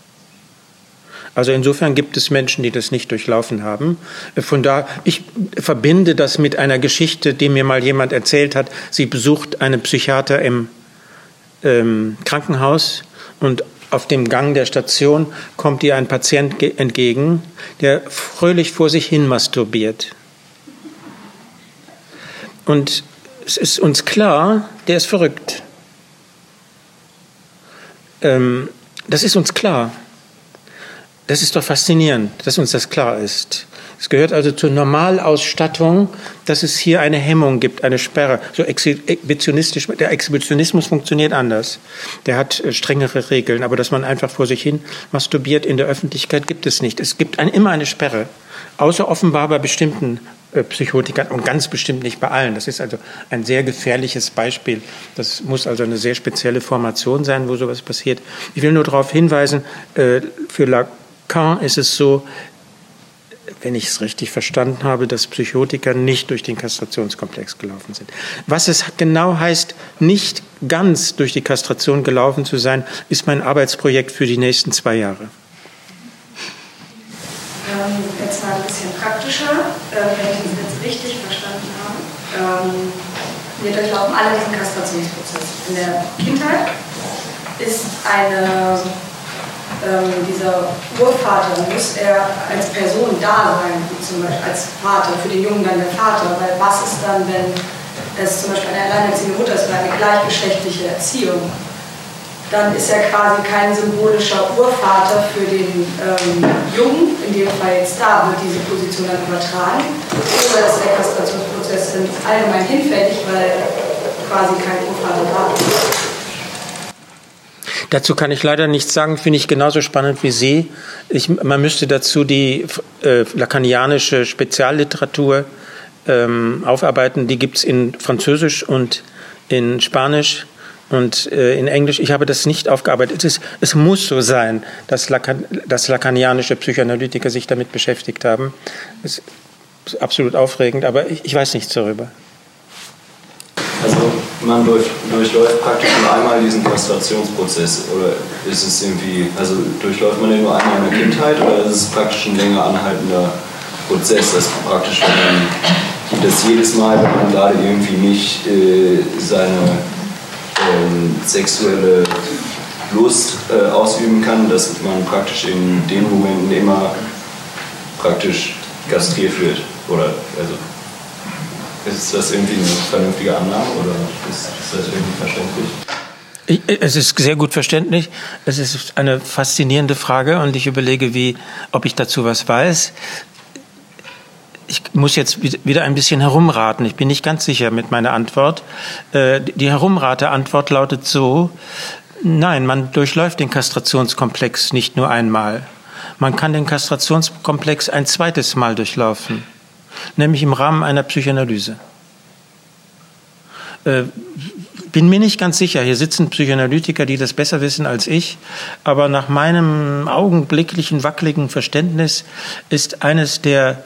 Also insofern gibt es Menschen, die das nicht durchlaufen haben. Von da, ich verbinde das mit einer Geschichte, die mir mal jemand erzählt hat. Sie besucht einen Psychiater im ähm, Krankenhaus und auf dem Gang der Station kommt ihr ein Patient entgegen, der fröhlich vor sich hin masturbiert. Und es ist uns klar, der ist verrückt. Ähm, das ist uns klar. Das ist doch faszinierend, dass uns das klar ist. Es gehört also zur Normalausstattung, dass es hier eine Hemmung gibt, eine Sperre. So exhibitionistisch, der Exhibitionismus funktioniert anders. Der hat äh, strengere Regeln, aber dass man einfach vor sich hin masturbiert in der Öffentlichkeit gibt es nicht. Es gibt ein, immer eine Sperre, außer offenbar bei bestimmten äh, Psychotikern und ganz bestimmt nicht bei allen. Das ist also ein sehr gefährliches Beispiel. Das muss also eine sehr spezielle Formation sein, wo sowas passiert. Ich will nur darauf hinweisen, äh, für Lacan ist es so, wenn ich es richtig verstanden habe, dass Psychotiker nicht durch den Kastrationskomplex gelaufen sind. Was es genau heißt, nicht ganz durch die Kastration gelaufen zu sein, ist mein Arbeitsprojekt für die nächsten zwei Jahre. Ähm, jetzt mal ein bisschen praktischer, äh, wenn ich das jetzt richtig verstanden habe. Ähm, wir durchlaufen alle diesen Kastrationsprozess. In der Kindheit ist eine ähm, dieser Urvater, muss er als Person da sein, zum Beispiel als Vater, für den Jungen dann der Vater, weil was ist dann, wenn es zum Beispiel eine alleinerziehende Mutter ist oder eine gleichgeschlechtliche Erziehung? Dann ist er quasi kein symbolischer Urvater für den ähm, Jungen, in dem Fall jetzt da, wird diese Position dann übertragen. Oder ist der Kastrationsprozess allgemein hinfällig, weil quasi kein Urvater da. Dazu kann ich leider nichts sagen, finde ich genauso spannend wie Sie. Ich, man müsste dazu die äh, lakanianische Spezialliteratur ähm, aufarbeiten. Die gibt es in Französisch und in Spanisch und äh, in Englisch. Ich habe das nicht aufgearbeitet. Es, ist, es muss so sein, dass, Lacan, dass lakanianische Psychoanalytiker sich damit beschäftigt haben. Es ist absolut aufregend, aber ich, ich weiß nichts darüber. Also man durch, durchläuft praktisch nur einmal diesen Kastrationsprozess oder ist es irgendwie, also durchläuft man den nur einmal in der Kindheit oder ist es praktisch ein länger anhaltender Prozess, dass praktisch wenn man das jedes Mal, wenn man gerade irgendwie nicht äh, seine ähm, sexuelle Lust äh, ausüben kann, dass man praktisch in den Momenten immer praktisch kastriert wird oder also ist das irgendwie eine vernünftige Annahme oder ist, ist das irgendwie verständlich? Es ist sehr gut verständlich. Es ist eine faszinierende Frage und ich überlege, wie, ob ich dazu was weiß. Ich muss jetzt wieder ein bisschen herumraten. Ich bin nicht ganz sicher mit meiner Antwort. Äh, die Herumrate-Antwort lautet so, nein, man durchläuft den Kastrationskomplex nicht nur einmal. Man kann den Kastrationskomplex ein zweites Mal durchlaufen nämlich im Rahmen einer Psychoanalyse. Äh, bin mir nicht ganz sicher, hier sitzen Psychoanalytiker, die das besser wissen als ich, aber nach meinem augenblicklichen wackeligen Verständnis ist eines der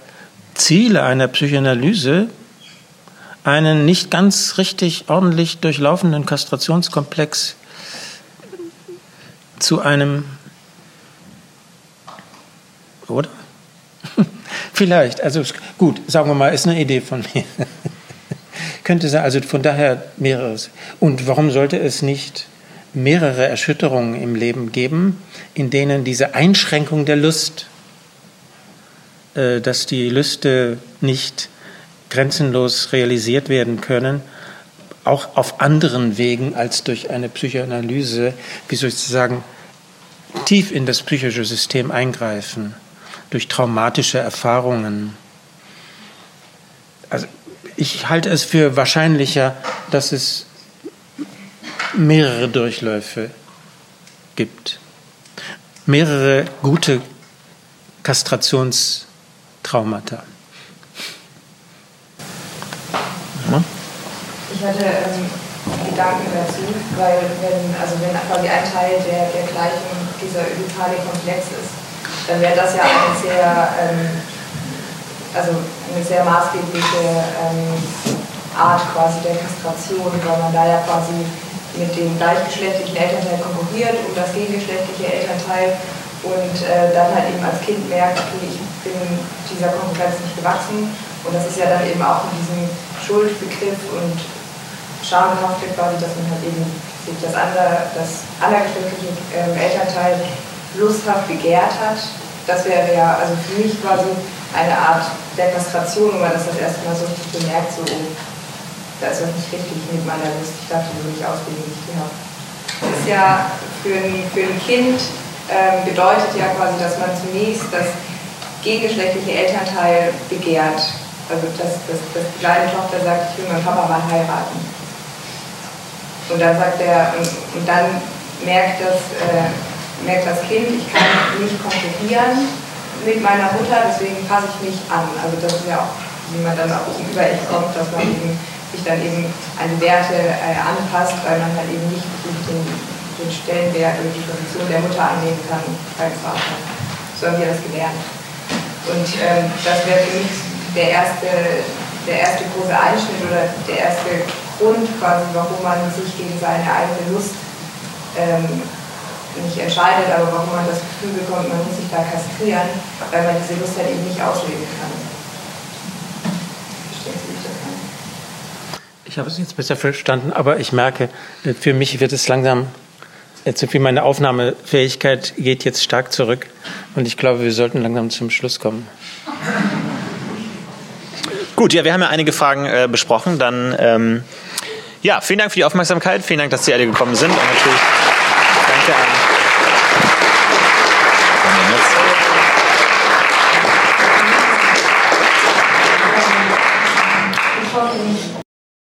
Ziele einer Psychoanalyse, einen nicht ganz richtig ordentlich durchlaufenden Kastrationskomplex zu einem, oder? Vielleicht, also gut, sagen wir mal, ist eine Idee von mir. Könnte sein, also von daher mehreres. Und warum sollte es nicht mehrere Erschütterungen im Leben geben, in denen diese Einschränkung der Lust, äh, dass die Lüste nicht grenzenlos realisiert werden können, auch auf anderen Wegen als durch eine Psychoanalyse, wie sozusagen tief in das psychische System eingreifen durch traumatische Erfahrungen. Also ich halte es für wahrscheinlicher, dass es mehrere Durchläufe gibt, mehrere gute Kastrationstraumata. Ich hatte ähm, Gedanken dazu, weil wenn, also wenn quasi ein Teil der, der Gleichung dieser Ödipale-Komplex ist, dann wäre das ja eine sehr, ähm, also eine sehr maßgebliche ähm, Art quasi der Kastration, weil man da ja quasi mit dem gleichgeschlechtlichen Elternteil konkurriert um das gegengeschlechtliche Elternteil und äh, dann halt eben als Kind merkt, okay, ich bin dieser Konkurrenz nicht gewachsen. Und das ist ja dann eben auch in diesem Schuldbegriff und Schambehaftet quasi, dass man halt eben sich das andere, das andergeschlechtliche äh, Elternteil lusthaft begehrt hat. Das wäre ja also für mich quasi eine Art der Kastration, wo man das das erste Mal so richtig bemerkt, so, oh, da ist was nicht richtig mit meiner Lust, ich darf die so nicht ausleben, wie ich die habe. Das ist ja für ein, für ein Kind ähm, bedeutet ja quasi, dass man zunächst das gegengeschlechtliche Elternteil begehrt. Also dass, dass, dass die kleine Tochter sagt, ich will meinen Papa mal heiraten. Und dann sagt er, und, und dann merkt das äh, merkt das Kind, ich kann nicht konkurrieren mit meiner Mutter, deswegen passe ich mich an. Also das ist ja auch, wie man dann auch zum Über-Ich kommt, dass man eben sich dann eben an Werte äh, anpasst, weil man halt eben nicht den, den Stellenwert oder die Position der Mutter annehmen kann beim Vater. So haben wir das gelernt. Und ähm, das wäre für mich der erste, der erste große Einschnitt oder der erste Grund quasi, warum man sich gegen seine eigene Lust ähm, nicht entscheidet, aber warum man das Gefühl bekommt, man muss sich da kastrieren, weil man diese Lust halt eben nicht ausleben kann. Ich das meine? Ich habe es jetzt besser verstanden, aber ich merke, äh, für mich wird es langsam, jetzt für meine Aufnahmefähigkeit geht jetzt stark zurück und ich glaube, wir sollten langsam zum Schluss kommen. Gut, ja, wir haben ja einige Fragen äh, besprochen. Dann ähm, ja, vielen Dank für die Aufmerksamkeit. Vielen Dank, dass Sie alle gekommen sind. Und natürlich Thanks, Aaron.